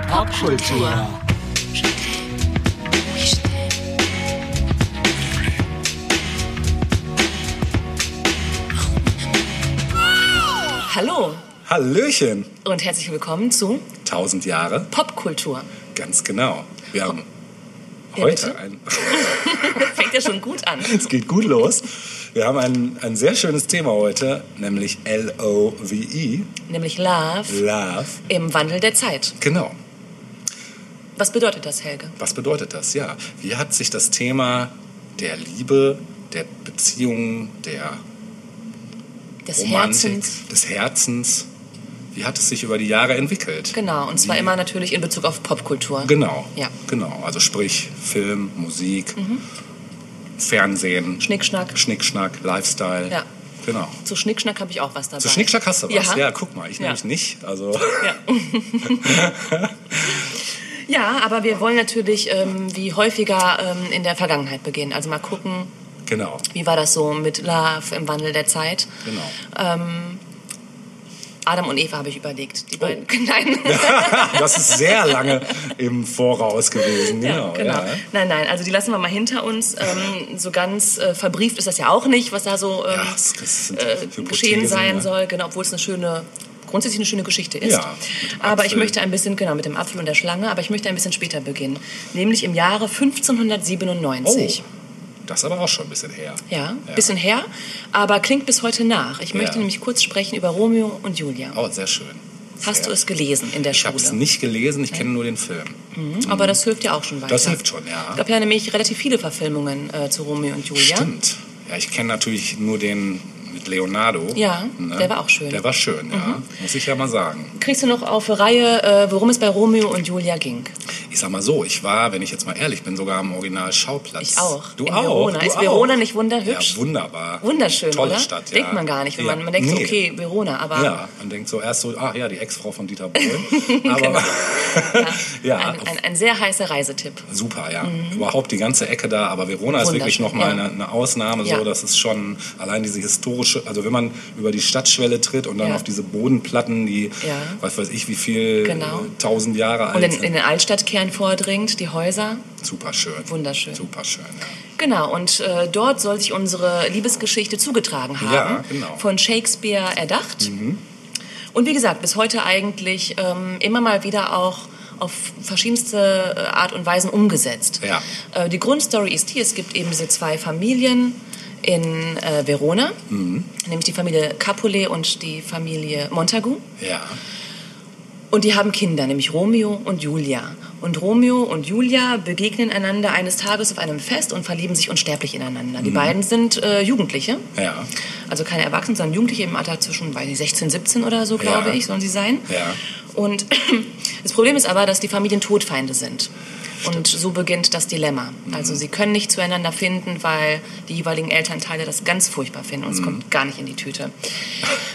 Popkultur. Hallo Hallöchen! und herzlich willkommen zu 1000 Jahre, Popkultur. ganz genau. Wir haben Ja, heute bitte? ein. Fängt ja schon gut an. es geht gut los. Wir haben ein, ein sehr schönes Thema heute, nämlich L-O-V-E, Nämlich Love Love. im Wandel der Zeit. Genau. Was bedeutet das, Helge? Was bedeutet das? Ja. Wie hat sich das Thema der Liebe, der Beziehung, der Des Romantik, Herzens. des Herzens, wie hat es sich über die Jahre entwickelt? Genau, und zwar Wie- immer natürlich in Bezug auf Popkultur. Genau. Ja. Genau. Also sprich Film, Musik, Fernsehen, Schnickschnack. Schnickschnack, Lifestyle. Ja. Genau. Zu Schnickschnack habe ich auch was dabei. Zu Schnickschnack hast du was? Ja, Ja, guck mal, ich Ja. nämlich nicht. Also Ja. ja, aber wir wollen natürlich ähm, wie häufiger ähm, in der Vergangenheit beginnen. Also mal gucken, genau, wie war das so mit Love im Wandel der Zeit. genau. Adam und Eva habe ich überlegt. Die Oh. beiden. Nein. das ist sehr lange im Voraus gewesen. Ja, Genau. genau. Ja. Nein, nein, also die lassen wir mal hinter uns. Ähm, so ganz äh, verbrieft ist das ja auch nicht, was da so ähm, Ja, das- das äh, geschehen sein ne? soll, genau, obwohl es eine schöne grundsätzlich eine schöne Geschichte ist. Ja, aber ich möchte ein bisschen, genau, mit dem Apfel und der Schlange, aber ich möchte ein bisschen später beginnen. Nämlich im Jahre Oh, 1597. das ist aber auch schon ein bisschen her. Ja, bisschen her, aber klingt bis heute nach. Ich möchte Ja. nämlich kurz sprechen über Romeo und Julia. Oh, sehr schön. Hast du es gelesen in der Ich habe Schule? es nicht gelesen, ich kenne nur den Film. Aber das hilft ja auch schon weiter. Das hilft schon, ja. Es gab ja nämlich relativ viele Verfilmungen äh, zu Romeo und Julia. Stimmt. Ja, ich kenne natürlich nur den mit Leonardo. Ne? Ja, der war auch schön. Der war schön, ja. Muss ich ja mal sagen. Kriegst du noch auf Reihe, äh, worum es bei Romeo und Julia ging? Ich sag mal so, ich war, wenn ich jetzt mal ehrlich bin, sogar am Original-Schauplatz. Ich auch. Du in auch. Verona. Du ist auch. Verona nicht wunderhübsch? Ja, wunderbar. Wunderschön, Tolle oder? Stadt, ja. Denkt man gar nicht. Wenn Ja. man, man denkt so, Nee. okay, Verona, aber Ja, man denkt so erst so, ah ja, die Ex-Frau von Dieter Bohlen. Aber ja, ein, ein, ein sehr heißer Reisetipp. super, ja. Überhaupt die ganze Ecke da, aber Verona ist wirklich nochmal ja. eine, eine Ausnahme. So, das ist schon allein diese historische, also wenn man über die Stadtschwelle tritt und dann auf diese Bodenplatten, die, was weiß ich, wie viel Genau. tausend Jahre alt Und in, sind. in den Altstadtkern vordringt, die Häuser. Super schön. Wunderschön. Super schön, ja. Genau, und äh, dort soll sich unsere Liebesgeschichte zugetragen haben. Ja, genau. Mhm. Von Shakespeare erdacht. Und wie gesagt, bis heute eigentlich ähm, immer mal wieder auch auf verschiedenste äh, Art und Weisen umgesetzt. Ja. Äh, die Grundstory ist die, es gibt eben diese zwei Familien in äh, Verona, Mhm. nämlich die Familie Capulet und die Familie Montagu. Ja. Und die haben Kinder, nämlich Romeo und Julia. Und Romeo und Julia begegnen einander eines Tages auf einem Fest und verlieben sich unsterblich ineinander. Die beiden sind äh, Jugendliche, Ja. also keine Erwachsenen, sondern Jugendliche im Alter zwischen weiß ich, 16, 17 oder so, glaube Ja. ich, sollen sie sein. Ja. Und das Problem ist aber, dass die Familien Todfeinde sind. Und so beginnt das Dilemma. Mhm. Also sie können nicht zueinander finden, weil die jeweiligen Elternteile das ganz furchtbar finden Mhm. und es kommt gar nicht in die Tüte.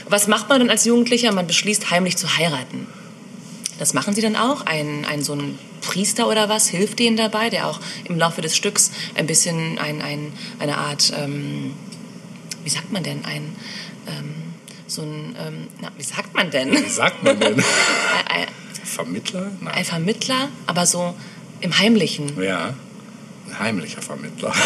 Was macht man dann als Jugendlicher? Man beschließt heimlich zu heiraten. Das machen sie dann auch. Ein, ein so ein Priester oder was hilft denen dabei, der auch im Laufe des Stücks ein bisschen ein, ein, eine Art, ähm, wie sagt man denn, ein, ähm, so ein, ähm, na, wie sagt man denn? Wie sagt man denn? ein, Vermittler? Nein. ein Vermittler, aber so im Heimlichen. Ja. Ein heimlicher Vermittler.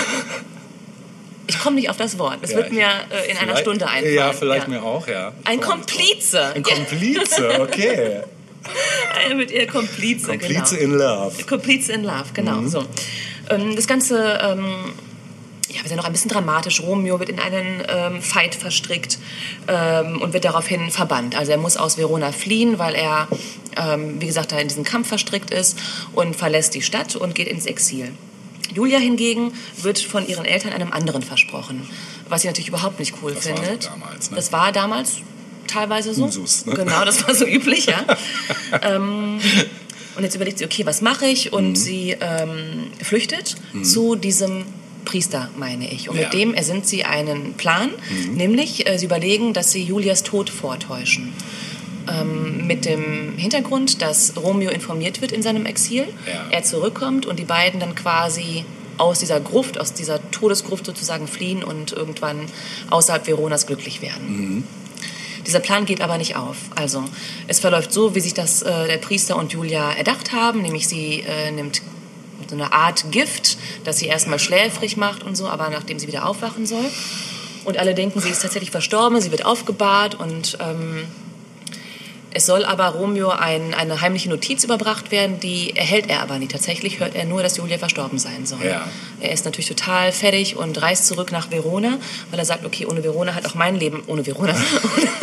Ich komme nicht auf das Wort. Es Ja, wird mir äh, in einer Stunde einfallen. Ja, vielleicht mir auch, ja. Ein Ich. Komplize. Ein Komplize, okay. Ja, mit ihr Komplize, Komplize genau. in Love. Komplize in Love, genau. Mhm. So. Ähm, das Ganze ähm, ja, wird dann noch ein bisschen dramatisch. Romeo wird in einen ähm, Fight verstrickt ähm, und wird daraufhin verbannt. Also er muss aus Verona fliehen, weil er, ähm, wie gesagt, da in diesen Kampf verstrickt ist und verlässt die Stadt und geht ins Exil. Julia hingegen wird von ihren Eltern einem anderen versprochen, was sie natürlich überhaupt nicht cool Das war findet. damals, ne? Das war damals teilweise so. Usus, ne? Genau, das war so üblich, ja. ähm, und jetzt überlegt sie, okay, was mache ich? Mhm. Und sie ähm, flüchtet zu diesem Priester, meine ich. Und Ja. mit dem ersinnt sie einen Plan, Mhm. nämlich äh, sie überlegen, dass sie Julias Tod vortäuschen. Ähm, mit dem Hintergrund, dass Romeo informiert wird in seinem Exil, Ja. er zurückkommt und die beiden dann quasi aus dieser Gruft, aus dieser Todesgruft sozusagen fliehen und irgendwann außerhalb Veronas glücklich werden. Dieser Plan geht aber nicht auf. Also es verläuft so, wie sich das äh, der Priester und Julia erdacht haben, nämlich sie äh, nimmt so eine Art Gift, das sie erstmal schläfrig macht und so, aber nachdem sie wieder aufwachen soll. Und alle denken, sie ist tatsächlich verstorben, sie wird aufgebahrt und ähm, es soll aber Romeo ein, eine heimliche Notiz überbracht werden, die erhält er aber nie. Tatsächlich hört er nur, dass Julia verstorben sein soll. Ja. Er ist natürlich total fertig und reist zurück nach Verona, weil er sagt, okay, ohne Verona hat auch mein Leben, ohne Verona,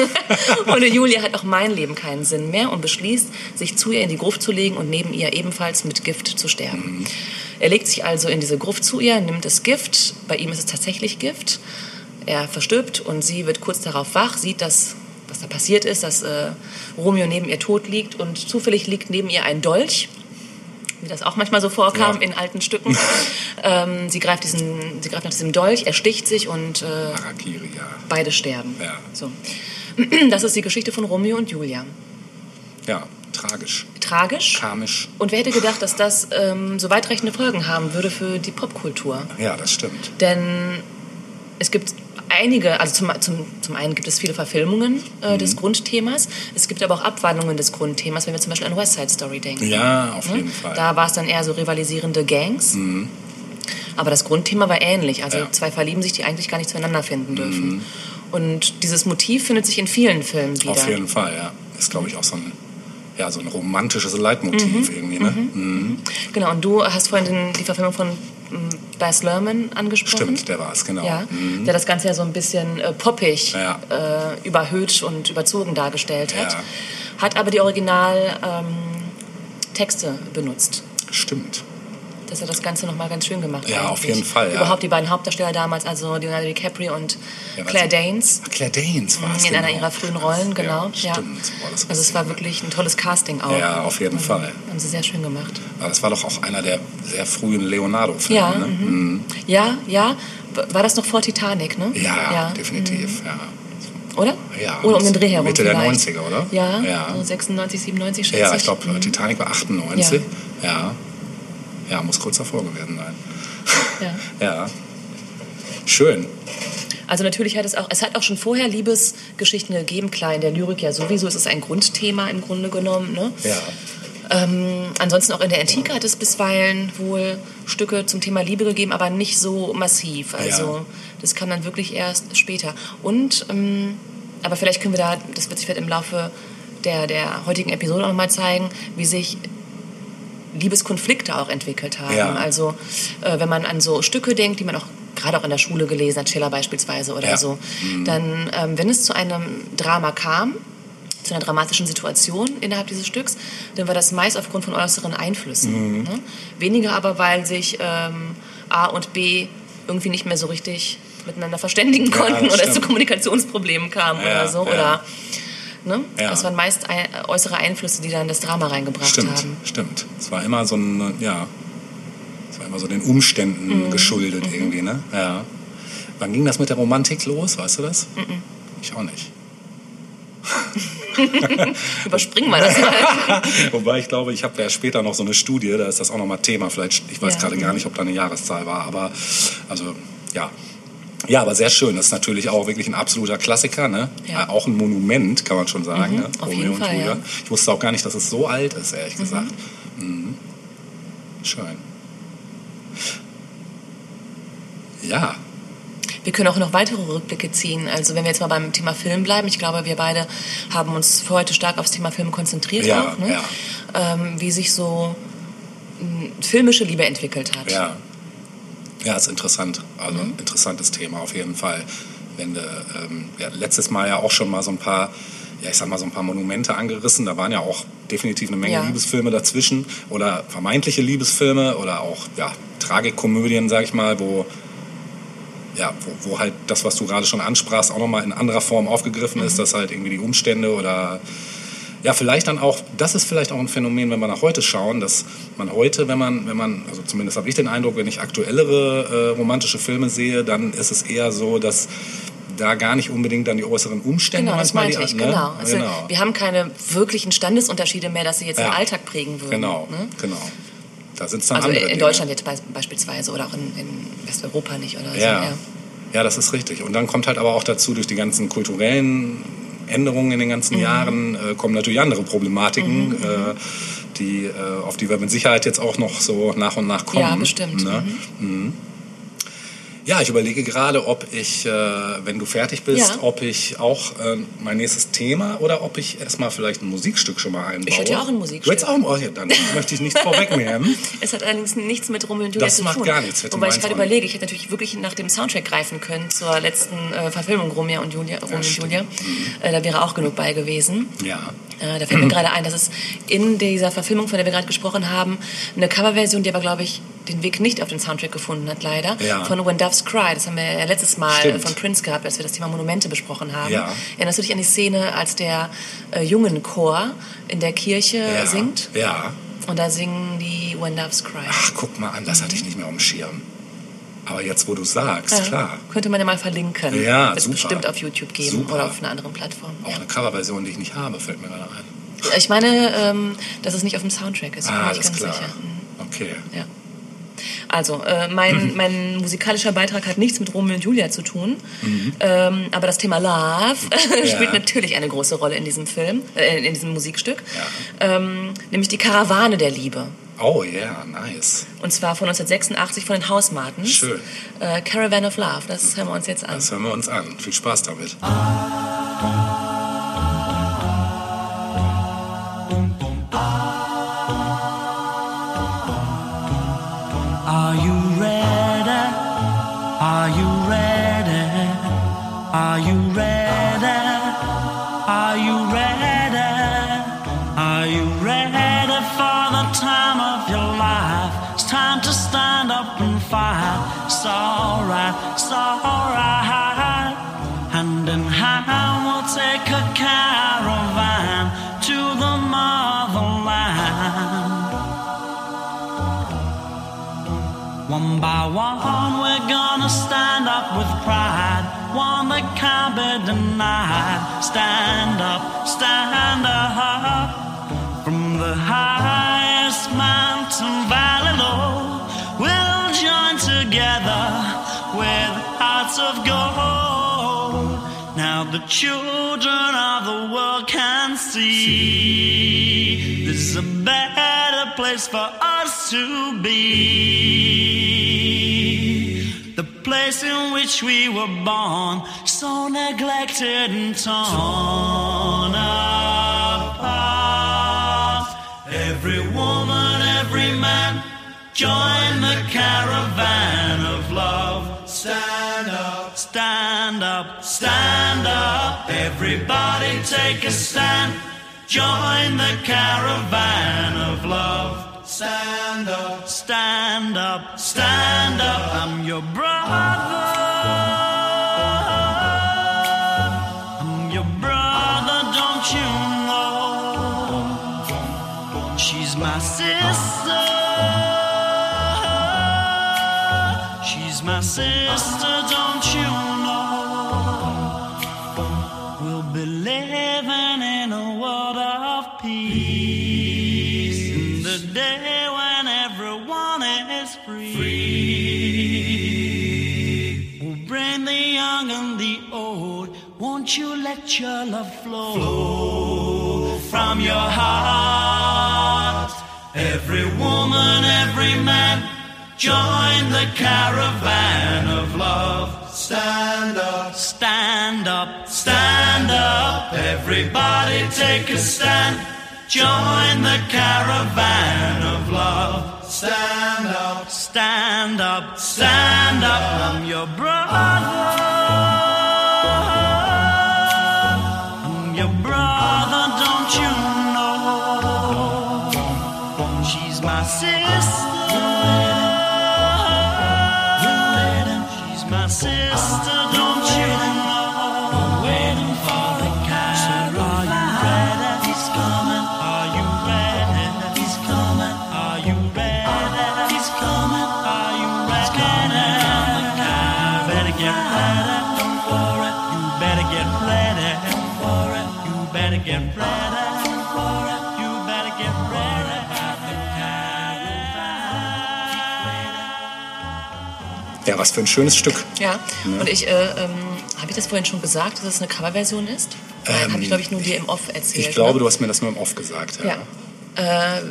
ohne Julia hat auch mein Leben keinen Sinn mehr und beschließt, sich zu ihr in die Gruft zu legen und neben ihr ebenfalls mit Gift zu sterben. Er legt sich also in diese Gruft zu ihr, nimmt das Gift, bei ihm ist es tatsächlich Gift, er verstirbt und sie wird kurz darauf wach, sieht, dass was da passiert ist, dass äh, Romeo neben ihr tot liegt und zufällig liegt neben ihr ein Dolch, wie das auch manchmal so vorkam Ja. in alten Stücken. ähm, sie, greift diesen, sie greift nach diesem Dolch, er sticht sich und äh, ja. beide sterben. Ja. So. Das ist die Geschichte von Romeo und Julia. Ja, tragisch, Tragisch. karmisch. Und wer hätte gedacht, dass das ähm, so weitreichende Folgen haben würde für die Popkultur? Ja, das stimmt. Denn es gibt einige, also zum, zum, zum einen gibt es viele Verfilmungen äh, Mhm. des Grundthemas. Es gibt aber auch Abwandlungen des Grundthemas, wenn wir zum Beispiel an West Side Story denken. Ja, auf Ne? jeden Fall. Mhm. Da war es dann eher so rivalisierende Gangs. Aber das Grundthema war ähnlich. Also Ja. Mhm. zwei verlieben sich, die eigentlich gar nicht zueinander finden dürfen. Und dieses Motiv findet sich in vielen Filmen wieder. Auf jeden Fall, ja. Ist, glaube ich, auch so ein, ja, so ein romantisches Leitmotiv irgendwie, ne? Mhm. Genau, und du hast vorhin den, die Verfilmung von Baz Luhrmann angesprochen. Stimmt, der war es, genau. Ja, der das Ganze ja so ein bisschen äh, poppig, Ja. äh, überhöht und überzogen dargestellt hat. Ja. Hat aber die Original ähm, Texte benutzt. Stimmt. Dass er das Ganze nochmal ganz schön gemacht hat. Ja, auf eigentlich. jeden Fall, ja. Überhaupt die beiden Hauptdarsteller damals, also Leonardo DiCaprio und Ja, Claire Danes. Ach, Claire Danes war es. In genau. einer ihrer frühen Rollen, genau. Ja, stimmt. Boah, also es war wirklich ein tolles Casting auch. Ja, auf jeden Fall. Haben sie sehr schön gemacht. Aber das war doch auch einer der sehr frühen Leonardo-Filme, Ja, ne? Mhm. Ja, ja. War das noch vor Titanic, ne? Ja, definitiv, ja. Oder? Ja, Oder um den Dreh herum Mitte der vielleicht. 90er, oder? Ja, Ja. so 96, 97 schätze Ja, ich glaube, Mhm. Titanic war 98. Ja. ja. Muss kurz davor gewesen sein. Ja. Ja. Schön. Also natürlich hat es auch, es hat auch schon vorher Liebesgeschichten gegeben, klar, in der Lyrik ja sowieso, es ist ein Grundthema im Grunde genommen. Ne? Ja. Ähm, ansonsten auch in der Antike hat es bisweilen wohl Stücke zum Thema Liebe gegeben, aber nicht so massiv. Also Ja. das kam dann wirklich erst später. Und, ähm, aber vielleicht können wir da, das wird sich vielleicht im Laufe der, der heutigen Episode auch nochmal zeigen, wie sich Liebeskonflikte auch entwickelt haben. Ja. Also äh, wenn man an so Stücke denkt, die man auch gerade auch in der Schule gelesen hat, Schiller beispielsweise oder Ja. so, dann, ähm, wenn es zu einem Drama kam, zu einer dramatischen Situation innerhalb dieses Stücks, dann war das meist aufgrund von äußeren Einflüssen. Ne? Weniger aber, weil sich ähm, A und B irgendwie nicht mehr so richtig miteinander verständigen Ja, konnten das oder es zu. Kommunikationsproblemen kam Ja, oder so. ja. Oder, ne? Ja. Das waren meist äußere Einflüsse, die dann das Drama reingebracht Stimmt, haben. stimmt. Es war immer so ein, ja, es war immer so den Umständen Mhm. geschuldet irgendwie, ne? Ja. Wann ging das mit der Romantik los, weißt du das? Ich auch nicht. Überspringen wir das mal. Wobei ich glaube, ich habe ja später noch so eine Studie, da ist das auch nochmal Thema. Vielleicht, ich weiß Ja. gerade gar nicht, ob da eine Jahreszahl war, aber also ja. Ja, aber sehr schön. Das ist natürlich auch wirklich ein absoluter Klassiker, ne? Ja. Äh, Auch ein Monument, kann man schon sagen. Mhm, ne? auf jeden Fall, ja. Ich wusste auch gar nicht, dass es so alt ist, ehrlich gesagt. Mhm. Schön. Ja, Wir können auch noch weitere Rückblicke ziehen. Also wenn wir jetzt mal beim Thema Film bleiben, ich glaube, wir beide haben uns für heute stark aufs Thema Film konzentriert Ja, auch, ne? ja. ähm, wie sich so filmische Liebe entwickelt hat. Ja. Ja, ist interessant. Also Mhm. interessantes Thema auf jeden Fall. Wenn du, ähm, ja, letztes Mal ja auch schon mal so ein paar, ja, ich sag mal so ein paar Monumente angerissen. Da waren ja auch definitiv eine Menge Ja. Liebesfilme dazwischen oder vermeintliche Liebesfilme oder auch ja, Tragikkomödien, sag ich mal, wo ja, wo, wo halt das, was du gerade schon ansprachst, auch nochmal in anderer Form aufgegriffen Mhm. ist, dass halt irgendwie die Umstände oder ja, vielleicht dann auch, das ist vielleicht auch ein Phänomen, wenn wir nach heute schauen, dass man heute, wenn man, wenn man, also zumindest habe ich den Eindruck, wenn ich aktuellere äh, romantische Filme sehe, dann ist es eher so, dass da gar nicht unbedingt dann die äußeren Umstände Genau, das manchmal meinte ich, die, ne? genau. Also genau. Wir haben keine wirklichen Standesunterschiede mehr, dass sie jetzt Ja. den Alltag prägen würden. Genau, Ne? genau. Da sind es dann Also andere in Dinge. Deutschland jetzt be- beispielsweise oder auch in, in Westeuropa nicht oder so. Ja. ja, das ist richtig. Und dann kommt halt aber auch dazu durch die ganzen kulturellen Änderungen in den ganzen Mhm. Jahren äh, kommen natürlich andere Problematiken, äh, die, äh, auf die wir mit Sicherheit jetzt auch noch so nach und nach kommen. Ja, bestimmt. Ne? Mhm. Ja, ich überlege gerade, ob ich, äh, wenn du fertig bist, Ja. ob ich auch äh, mein nächstes Thema oder ob ich erstmal vielleicht ein Musikstück schon mal einbaue. Ich hätte ja auch ein Musikstück. Du hättest auch ein, oh, ja, dann möchte ich nichts vorwegnehmen. Es hat allerdings nichts mit Romeo und Julia Das zu macht tun. gar nichts mit Wobei ich gerade überlege, ich hätte natürlich wirklich nach dem Soundtrack greifen können zur letzten äh, Verfilmung Romeo und Julia. Romeo und stimmt. Julia. Äh, da wäre auch genug bei gewesen. Ja. Äh, da fällt mir gerade ein, dass es in dieser Verfilmung, von der wir gerade gesprochen haben, eine Coverversion, die aber, glaube ich, den Weg nicht auf den Soundtrack gefunden hat, leider, Ja. von When Doves Cry. Das haben wir ja letztes Mal Stimmt. von Prince gehabt, als wir das Thema Monumente besprochen haben. Ja. Erinnerst du dich an die Szene, als der äh, Jungenchor in der Kirche ja. singt? Ja. Und da singen die When Doves Cry. Ach, guck mal an, das hatte ich nicht mehr auf dem Schirm. Aber jetzt, wo du sagst, Ja, klar. Könnte man ja mal verlinken. Ja, Wird es super. bestimmt auf YouTube geben Super. oder auf einer anderen Plattform. Auch eine Coverversion, die ich nicht habe, fällt mir gerade ein. Ich meine, ähm, dass es nicht auf dem Soundtrack ist. bin Ah, mir nicht alles ganz klar. sicher. Mhm. Okay. Ja. Also, äh, mein, mein musikalischer Beitrag hat nichts mit Romeo und Julia zu tun. Ähm, aber das Thema Love spielt natürlich eine große Rolle in diesem Film, äh, in diesem Musikstück. Ähm, nämlich die Karawane der Liebe. Oh ja, nice. Und zwar von 1986 von den Hausmartens. Schön. Äh, Caravan of Love, das hören wir uns jetzt an. Das hören wir uns an. Viel Spaß damit. Are It's alright, it's alright. Hand in hand, we'll take a caravan to the motherland. One by one, we're gonna stand up with pride. One that can't be denied. Stand up, stand up. From the highest mountain valley low, together with hearts of gold. Now the children of the world can see this is a better place for us to be. The place in which we were born, so neglected and torn apart. Every woman, every man, join the caravan of love. Stand up, stand up, stand up. Everybody take a stand. Join the caravan of love. Stand up, stand up, stand up. I'm your brother. Sister, don't you know? We'll be living in a world of peace. In the day when everyone is free. We'll bring the young and the old. Won't you let your love flow, from your heart? Every woman, every man, join the caravan of love. Stand up, stand up, stand up. Everybody take a stand. Join the caravan of love. Stand up, stand up, stand up. I'm your brother. Ja, was für ein schönes Stück. Ja, und ich, äh, ähm, habe ich das vorhin schon gesagt, dass es eine Coverversion ist? Nein, habe ich, glaube ich, nur dir im Off erzählt. Ich glaube, ne? du hast mir das nur im Off gesagt. Ja. Ja. Äh,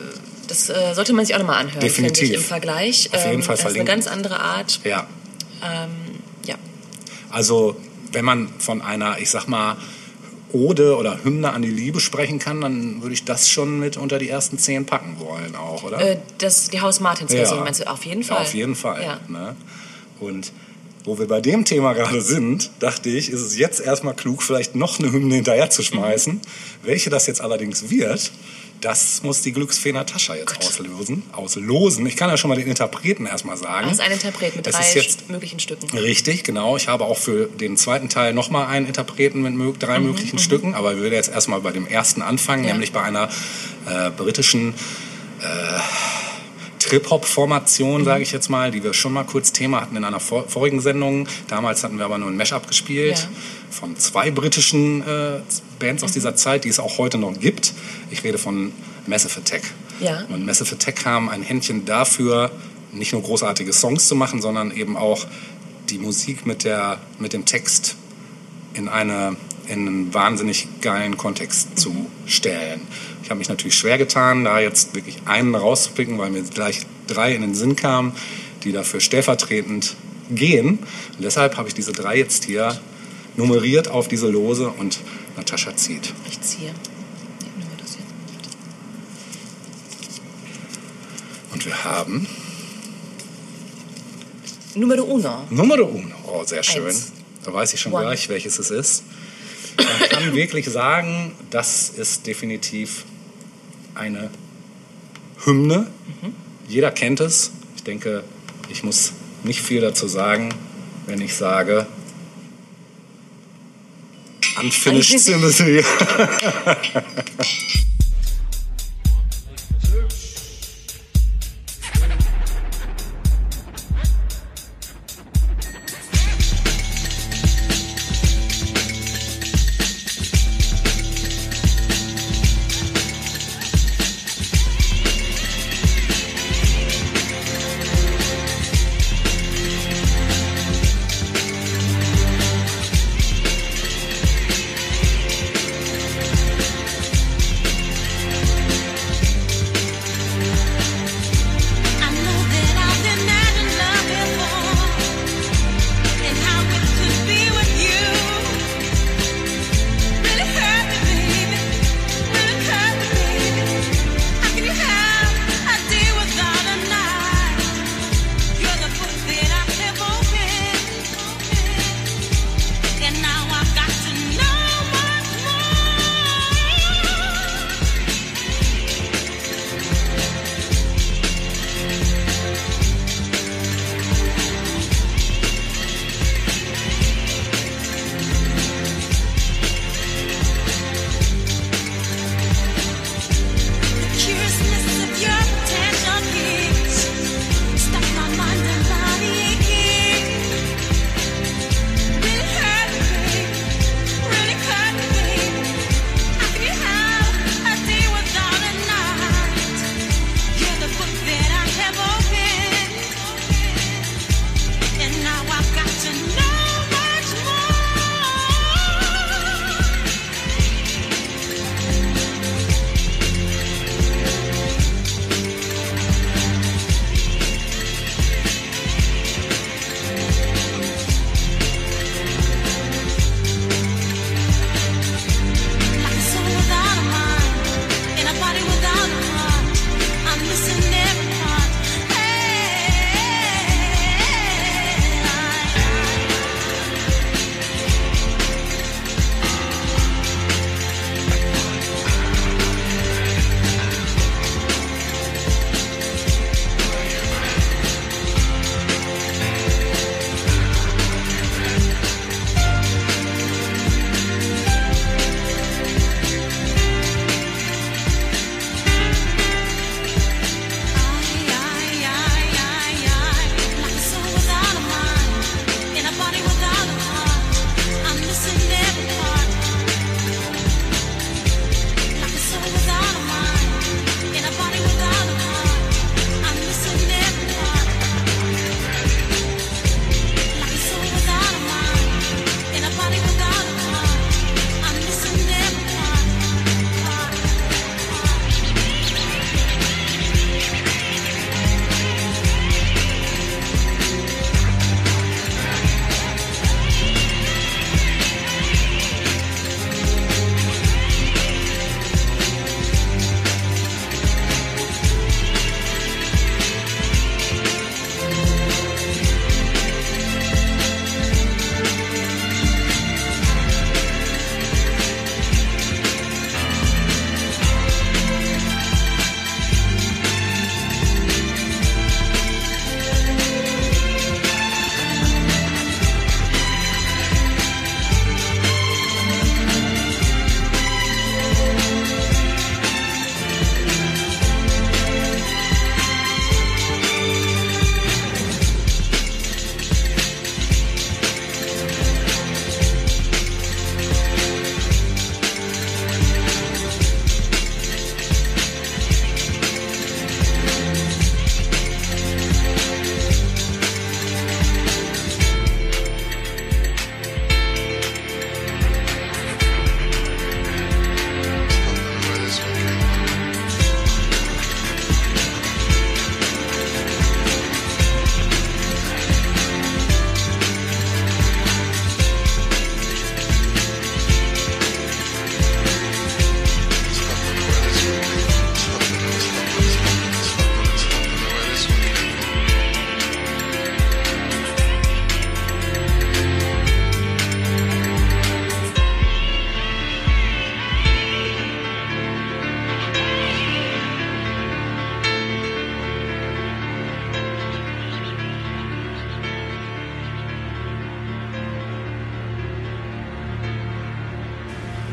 das äh, sollte man sich auch nochmal anhören, Definitiv. ich, im Vergleich. Auf jeden Fall das ist eine verlinken. ganz andere Art. ja. Ja. Also, wenn man von einer, ich sag mal, Ode oder Hymne an die Liebe sprechen kann, dann würde ich das schon mit unter die ersten zehn packen wollen auch, oder? Äh, das, die Haus-Martins-Version meinst du? Auf jeden Ja, Fall. auf jeden Fall. Ja. Ne? Und wo wir bei dem Thema gerade sind, dachte ich, ist es jetzt erstmal klug, vielleicht noch eine Hymne hinterher zu schmeißen. Mhm. Welche das jetzt allerdings wird, das muss die Glücksfee Natascha jetzt auslösen, auslosen. Ich kann ja schon mal den Interpreten erstmal sagen. Das ist ein Interpret mit Es drei jetzt möglichen Stücken. Richtig, genau. Ich habe auch für den zweiten Teil nochmal einen Interpreten mit mö- drei möglichen Stücken, aber wir würden jetzt erstmal bei dem ersten anfangen, Mhm, Ja. nämlich bei einer äh, britischen äh, Trip-Hop-Formation, sage ich jetzt mal, die wir schon mal kurz Thema hatten in einer vor vorigen Sendung. Damals hatten wir aber nur ein Mashup gespielt Ja. von zwei britischen äh, Bands aus dieser Zeit, die es auch heute noch gibt. Ich rede von Massive Attack. Ja. Und Massive Attack haben ein Händchen dafür, nicht nur großartige Songs zu machen, sondern eben auch die Musik mit, der, mit dem Text in, eine, in einen wahnsinnig geilen Kontext zu stellen. Ich habe mich natürlich schwer getan, da jetzt wirklich einen rauszupicken, weil mir gleich drei in den Sinn kamen, die dafür stellvertretend gehen. Und deshalb habe ich diese drei jetzt hier nummeriert auf diese Lose und Natascha zieht. Ich ziehe. Und wir haben Numero uno. Numero uno. Oh, sehr schön. Eins. Da weiß ich schon One. gleich, welches es ist. Man kann wirklich sagen, das ist definitiv eine Hymne. Jeder kennt es. Ich denke, ich muss nicht viel dazu sagen, wenn ich sage Unfinished Symmetry.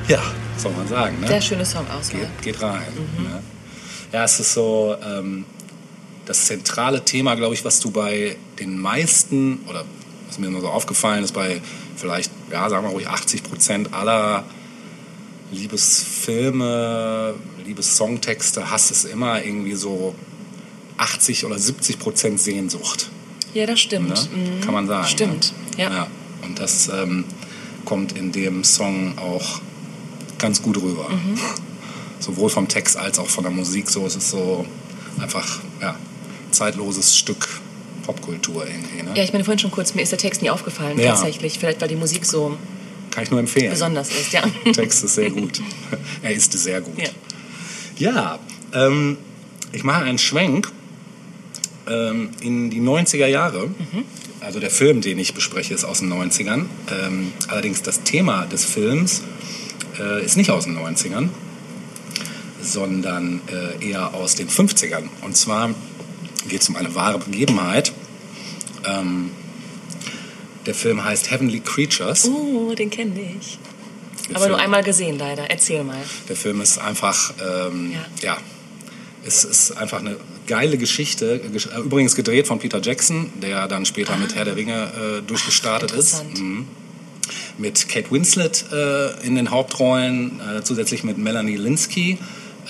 Ja, soll man sagen. Ne? Sehr schöne Songauswahl. geht, geht rein. Ne? Ja, es ist so ähm, das zentrale Thema, glaube ich, was du bei den meisten, oder was mir nur so aufgefallen ist, bei vielleicht, ja, sagen wir ruhig 80 Prozent aller Liebesfilme, Liebessongtexte, hast es immer irgendwie so 80 oder 70 Prozent Sehnsucht. Ja, das stimmt. Ne? Mhm. Kann man sagen. Stimmt, Ne? ja. Und das ähm, kommt in dem Song auch ganz gut rüber. Mhm. Sowohl vom Text als auch von der Musik. So es ist so einfach ja, zeitloses Stück Popkultur irgendwie. Ne? Ja, ich meine vorhin schon kurz, mir ist der Text nie aufgefallen, Ja. tatsächlich. Vielleicht, weil die Musik so Kann ich nur empfehlen. besonders ist, ja. Der Text ist sehr gut. er ist sehr gut. Ja. Ja, ähm, ich mache einen Schwenk ähm, in die 90er Jahre. Also der Film, den ich bespreche, ist aus den 90ern. Ähm, allerdings das Thema des Films äh, ist nicht aus den 90ern, sondern äh, eher aus den 50ern. Und zwar geht es um eine wahre Begebenheit. Ähm, der Film heißt Heavenly Creatures. Oh, den kenne ich. Der Aber nur Film- einmal gesehen, leider. Erzähl mal. Der Film ist einfach, ähm, Ja. ja. es ist einfach eine geile Geschichte. Gesch- äh, Übrigens gedreht von Peter Jackson, der dann später mit Herr der Ringe äh, durchgestartet ist. Interessant. Mhm. Mit Kate Winslet äh, in den Hauptrollen, äh, zusätzlich mit Melanie Linsky,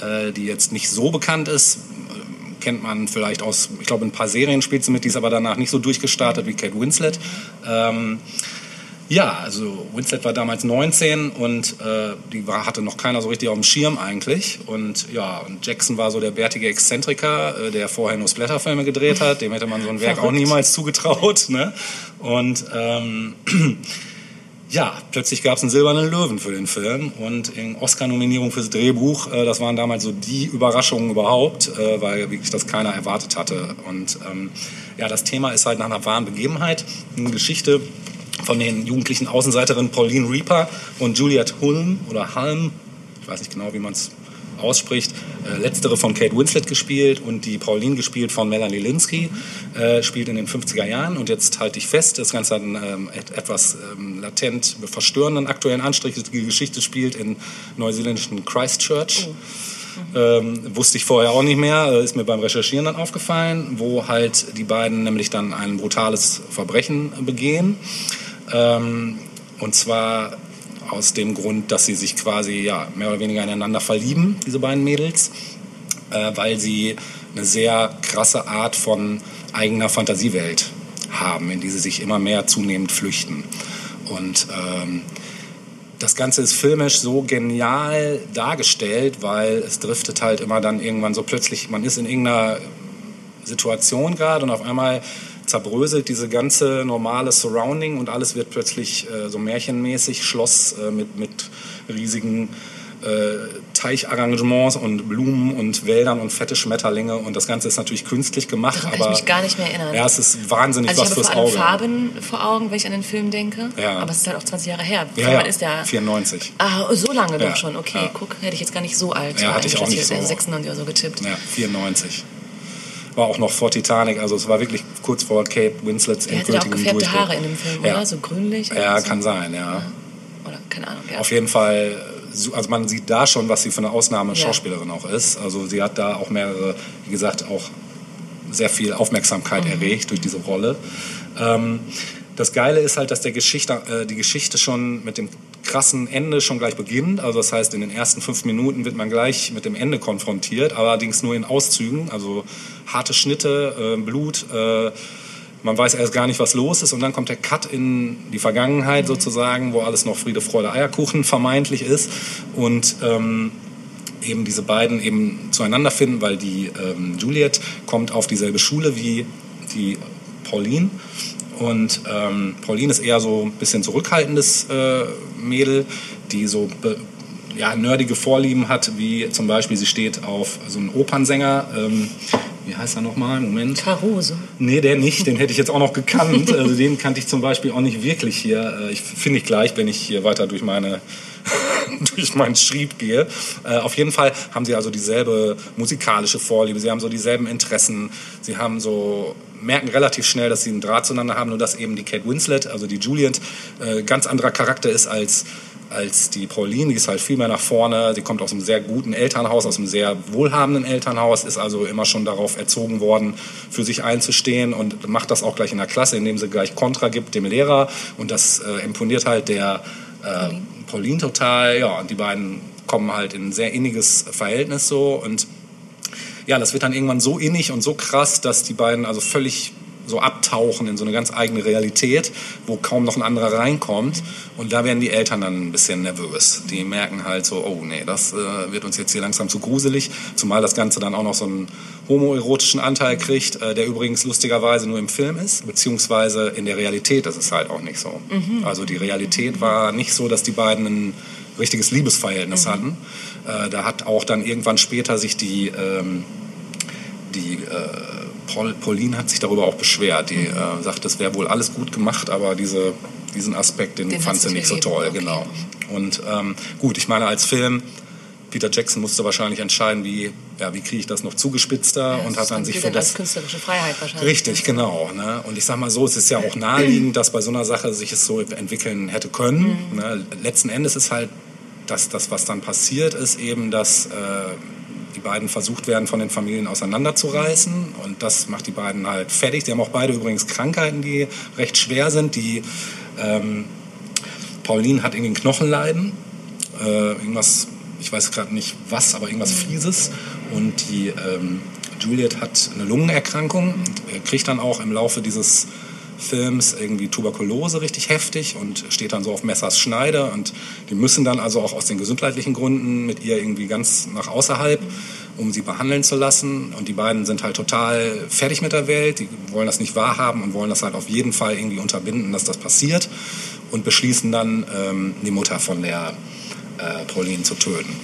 äh, die jetzt nicht so bekannt ist. Äh, Kennt man vielleicht aus, ich glaube, in ein paar Serien spielt sie mit, die ist aber danach nicht so durchgestartet wie Kate Winslet. Ähm, ja, also Winslet war damals 19 und äh, die war, hatte noch keiner so richtig auf dem Schirm eigentlich. Und ja, und Jackson war so der bärtige Exzentriker, äh, der vorher nur Splatterfilme gedreht hat. Dem hätte man so ein Werk auch Verrückt. niemals zugetraut. Ne? Und ähm, ja, plötzlich gab es einen silbernen Löwen für den Film und in Oscar-Nominierung fürs Drehbuch. Äh, das waren damals so die Überraschungen überhaupt, äh, weil wirklich das keiner erwartet hatte. Und ähm, ja, das Thema ist halt nach einer wahren Begebenheit eine Geschichte von den jugendlichen Außenseiterinnen Pauline Reaper und Juliette Hulm oder Halm, ich weiß nicht genau, wie man es ausspricht. Äh, letztere von Kate Winslet gespielt und die Pauline gespielt von Melanie Linsky, äh, spielt in den 50er Jahren. Und jetzt halte ich fest, das Ganze hat einen ähm, et etwas ähm, latent verstörenden aktuellen Anstrich. Die Geschichte spielt in neuseeländischen Christchurch. Ähm, wusste ich vorher auch nicht mehr, äh, ist mir beim Recherchieren dann aufgefallen, wo halt die beiden nämlich dann ein brutales Verbrechen begehen. Ähm, und zwar aus dem Grund, dass sie sich quasi ja, mehr oder weniger ineinander verlieben, diese beiden Mädels, äh, weil sie eine sehr krasse Art von eigener Fantasiewelt haben, in die sie sich immer mehr zunehmend flüchten. Und ähm, das Ganze ist filmisch so genial dargestellt, weil es driftet halt immer dann irgendwann so plötzlich, man ist in irgendeiner Situation gerade und auf einmal zerbröselt diese ganze normale Surrounding und alles wird plötzlich äh, so märchenmäßig, Schloss äh, mit, mit riesigen äh, Teicharrangements und Blumen und Wäldern und fette Schmetterlinge und das Ganze ist natürlich künstlich gemacht, Daran kann aber ich mich gar nicht mehr erinnern. ja, es ist wahnsinnig also ich was habe fürs vor allem Auge. Farben vor Augen, wenn ich an den Film denke. Ja. Aber es ist halt auch 20 Jahre her. Ja, ja, ist der? 94. Ah, so lange Ja, doch schon. Okay, ja. guck, hätte ich jetzt gar nicht so alt. Ja, hatte ich auch nicht so. 96 oder so getippt. Ja, 94. War auch noch vor Titanic, also es war wirklich kurz vor Kate Winslets Der hatte da auch endgültigem gefärbte Durchbruch. Haare in dem Film, Ja. oder? So grünlich. Ja, so. kann sein, ja. Oder keine Ahnung. Ja. Auf jeden Fall, so- also man sieht da schon, was sie für eine Ausnahme-Schauspielerin auch ist. Also sie hat da auch mehrere, wie gesagt, auch sehr viel Aufmerksamkeit erregt durch diese Rolle. Ähm, das Geile ist halt, dass der Geschichte, äh, die Geschichte schon mit dem krassen Ende schon gleich beginnt. Also das heißt, in den ersten fünf Minuten wird man gleich mit dem Ende konfrontiert, allerdings nur in Auszügen, also harte Schnitte, äh, Blut. Äh, man weiß erst gar nicht, was los ist und dann kommt der Cut in die Vergangenheit sozusagen, wo alles noch Friede, Freude, Eierkuchen vermeintlich ist und ähm, eben diese beiden eben zueinander finden, weil die ähm, Juliet kommt auf dieselbe Schule wie die Pauline und ähm, Pauline ist eher so ein bisschen zurückhaltendes äh, Mädel, die so ja, nerdige Vorlieben hat, wie zum Beispiel sie steht auf so einen Opernsänger, ähm, wie heißt er nochmal? Moment. Caruso. Nee, der nicht. Den hätte ich jetzt auch noch gekannt. Also den kannte ich zum Beispiel auch nicht wirklich hier. Äh, Ich finde ich gleich, wenn ich hier weiter durch meine durch meinen Schrieb gehe. Äh, auf jeden Fall haben sie also dieselbe musikalische Vorliebe. Sie haben so dieselben Interessen. Sie haben so merken relativ schnell, dass sie einen Draht zueinander haben, nur dass eben die Kate Winslet, also die Juliet, äh, ganz anderer Charakter ist als als die Pauline, die ist halt viel mehr nach vorne. Die kommt aus einem sehr guten Elternhaus, aus einem sehr wohlhabenden Elternhaus, ist also immer schon darauf erzogen worden, für sich einzustehen und macht das auch gleich in der Klasse, indem sie gleich Kontra gibt dem Lehrer. Und das äh, imponiert halt der äh, Pauline total. Ja, und die beiden kommen halt in ein sehr inniges Verhältnis so und ja, das wird dann irgendwann so innig und so krass, dass die beiden also völlig so abtauchen in so eine ganz eigene Realität, wo kaum noch ein anderer reinkommt. Und da werden die Eltern dann ein bisschen nervös. Die merken halt so, oh nee, das äh, wird uns jetzt hier langsam zu gruselig. Zumal das Ganze dann auch noch so einen homoerotischen Anteil kriegt, äh, der übrigens lustigerweise nur im Film ist, beziehungsweise in der Realität ist es halt auch nicht so. Also die Realität war nicht so, dass die beiden ein richtiges Liebesverhältnis hatten. Äh, da hat auch dann irgendwann später sich die, ähm, die äh, Paul, Pauline hat sich darüber auch beschwert. Die äh, sagt, es wäre wohl alles gut gemacht, aber diese, diesen Aspekt, den, Den fand sie nicht so toll, okay. genau. Und ähm, gut, ich meine, als Film, Peter Jackson musste wahrscheinlich entscheiden, wie, ja, wie kriege ich das noch zugespitzter und hat dann sich für das künstlerische Freiheit wahrscheinlich. Richtig, genau. Ne? Und ich sag mal so, es ist ja auch naheliegend, dass bei so einer Sache sich es so entwickeln hätte können. Mhm. Ne? Letzten Endes ist halt das, das, was dann passiert, ist eben, dass äh, die beiden versucht werden, von den Familien auseinanderzureißen. Und das macht die beiden halt fertig. Die haben auch beide übrigens Krankheiten, die recht schwer sind. Die ähm, Pauline hat irgendwie Knochenleiden. Äh, irgendwas, ich weiß gerade nicht was, aber irgendwas Fieses. Und die ähm, Juliet hat eine Lungenerkrankung, und, äh, kriegt dann auch im Laufe dieses Films irgendwie Tuberkulose richtig heftig und steht dann so auf Messers Schneide und die müssen dann also auch aus den gesundheitlichen Gründen mit ihr irgendwie ganz nach außerhalb, um sie behandeln zu lassen und die beiden sind halt total fertig mit der Welt, die wollen das nicht wahrhaben und wollen das halt auf jeden Fall irgendwie unterbinden, dass das passiert und beschließen dann ähm, die Mutter von der äh, Pauline zu töten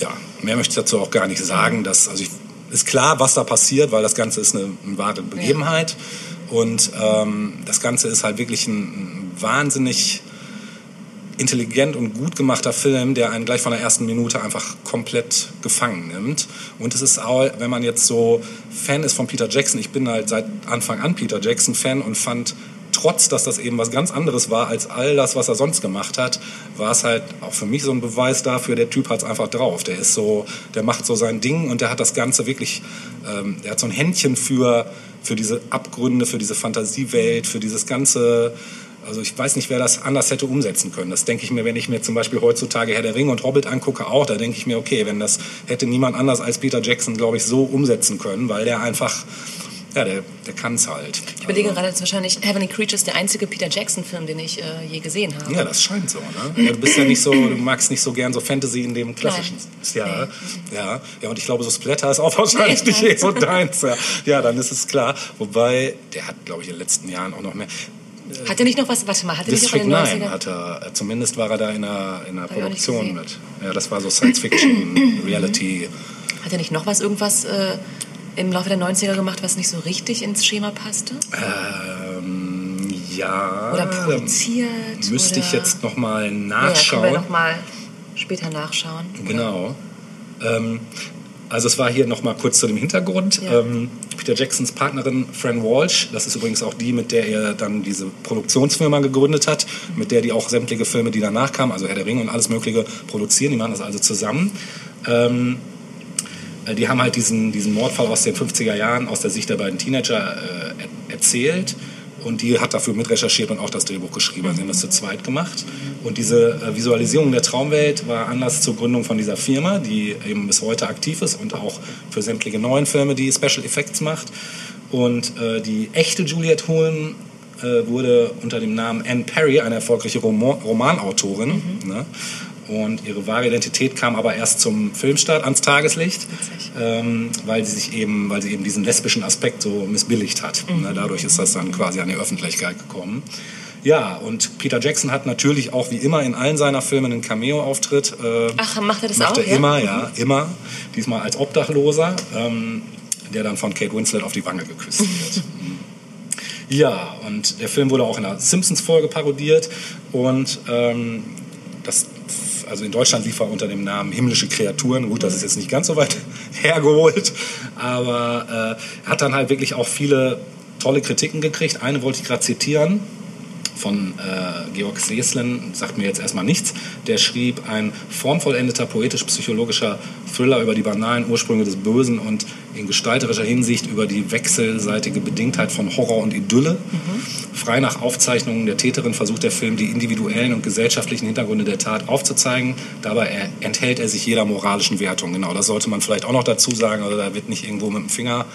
ja, mehr möchte ich dazu auch gar nicht sagen. Dass, also ich, ist klar, was da passiert, weil das Ganze ist eine, eine wahre Begebenheit. Und ähm, das Ganze ist halt wirklich ein, ein wahnsinnig intelligent und gut gemachter Film, der einen gleich von der ersten Minute einfach komplett gefangen nimmt. Und es ist auch, wenn man jetzt so Fan ist von Peter Jackson, ich bin halt seit Anfang an Peter Jackson Fan und fand trotz, dass das eben was ganz anderes war als all das, was er sonst gemacht hat, war es halt auch für mich so ein Beweis dafür, der Typ hat es einfach drauf. Der ist so, der macht so sein Ding und der hat das Ganze wirklich, ähm, der hat so ein Händchen für, für diese Abgründe, für diese Fantasiewelt, für dieses ganze, also ich weiß nicht, wer das anders hätte umsetzen können. Das denke ich mir, wenn ich mir zum Beispiel heutzutage Herr der Ringe und Hobbit angucke, auch, da denke ich mir, okay, wenn das hätte niemand anders als Peter Jackson, glaube ich, so umsetzen können, weil der einfach, ja, der, der kann es halt. Ich überlege gerade, das ist wahrscheinlich Heavenly Creatures der einzige Peter Jackson-Film, den ich äh, je gesehen habe. Ja, das scheint so. Ne? Ja, du bist ja nicht so, du magst nicht so gern so Fantasy in dem klassischen. Ja, ja, ja. Und ich glaube, so Splatter ist auch wahrscheinlich nicht eh so deins. Ja. ja, dann ist es klar. Wobei, der hat, glaube ich, in den letzten Jahren auch noch mehr. Hat er nicht noch was, warte mal, hat er nicht noch District in den 9 90ern? hat er, äh, zumindest war er da in einer, in einer Produktion mit. Ja, das war so Science Fiction, Reality. Hat er nicht noch was, irgendwas äh, im Laufe der 90er gemacht, was nicht so richtig ins Schema passte? Ähm, ja. Oder produziert? Müsste oder ich jetzt nochmal Ja, können nachschauen. wir noch mal später nachschauen. Genau. Ähm, also es war hier nochmal kurz zu dem Hintergrund. Ja. Ähm, Peter Jacksons Partnerin Fran Walsh, das ist übrigens auch die, mit der er dann diese Produktionsfirma gegründet hat, mit der die auch sämtliche Filme, die danach kamen, also Herr der Ringe und alles mögliche produzieren, die machen das also zusammen. Ähm, äh, die haben halt diesen, diesen Mordfall aus den 50er Jahren aus der Sicht der beiden Teenager äh, er erzählt. Und die hat dafür mit recherchiert und auch das Drehbuch geschrieben. Sie haben das zu zweit gemacht. Und diese äh, Visualisierung der Traumwelt war Anlass zur Gründung von dieser Firma, die eben bis heute aktiv ist und auch für sämtliche neuen Filme die Special Effects macht. Und äh, die echte Juliette Hulme äh, wurde unter dem Namen Anne Perry, eine erfolgreiche Roman Romanautorin. Ne? Und ihre wahre Identität kam aber erst zum Filmstart ans Tageslicht, ähm, weil sie sich eben, weil sie eben diesen lesbischen Aspekt so missbilligt hat. Ne? Dadurch ist das dann quasi an die Öffentlichkeit gekommen. Ja, und Peter Jackson hat natürlich auch wie immer in allen seiner Filmen einen Cameo-Auftritt. Äh, Ach, macht er das macht auch? er ja? immer, ja, immer. Diesmal als Obdachloser, ähm, der dann von Kate Winslet auf die Wange geküsst wird. Ja, und der Film wurde auch in einer Simpsons-Folge parodiert und ähm, das, also in Deutschland lief er unter dem Namen Himmlische Kreaturen. Gut, das ist jetzt nicht ganz so weit hergeholt, aber äh, hat dann halt wirklich auch viele tolle Kritiken gekriegt. Eine wollte ich gerade zitieren von äh, Georg Seeslen, sagt mir jetzt erstmal nichts. Der schrieb ein formvollendeter poetisch-psychologischer Thriller über die banalen Ursprünge des Bösen und in gestalterischer Hinsicht über die wechselseitige Bedingtheit von Horror und Idylle. Mhm. Frei nach Aufzeichnungen der Täterin versucht der Film, die individuellen und gesellschaftlichen Hintergründe der Tat aufzuzeigen. Dabei enthält er sich jeder moralischen Wertung. Genau, das sollte man vielleicht auch noch dazu sagen. Also da wird nicht irgendwo mit dem Finger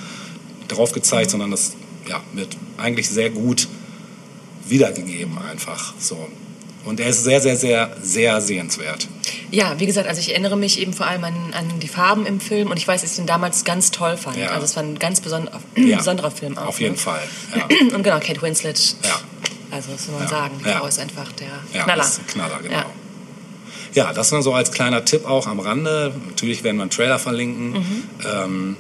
drauf gezeigt, sondern das ja, wird eigentlich sehr gut wiedergegeben einfach. So. Und er ist sehr, sehr, sehr, sehr sehenswert. Ja, wie gesagt, also ich erinnere mich eben vor allem an, an die Farben im Film und ich weiß, dass ich den damals ganz toll fand. Ja. Also es war ein ganz beson ja. besonderer Film auch. Auf jeden ne? Fall. Ja. Und genau, Kate Winslet. Ja. Also was soll man sagen, die Frau ist einfach der Knaller. Ja, ist ein Knaller, genau. Ja. das nur so als kleiner Tipp auch am Rande. Natürlich werden wir einen Trailer verlinken. Mhm. Ähm,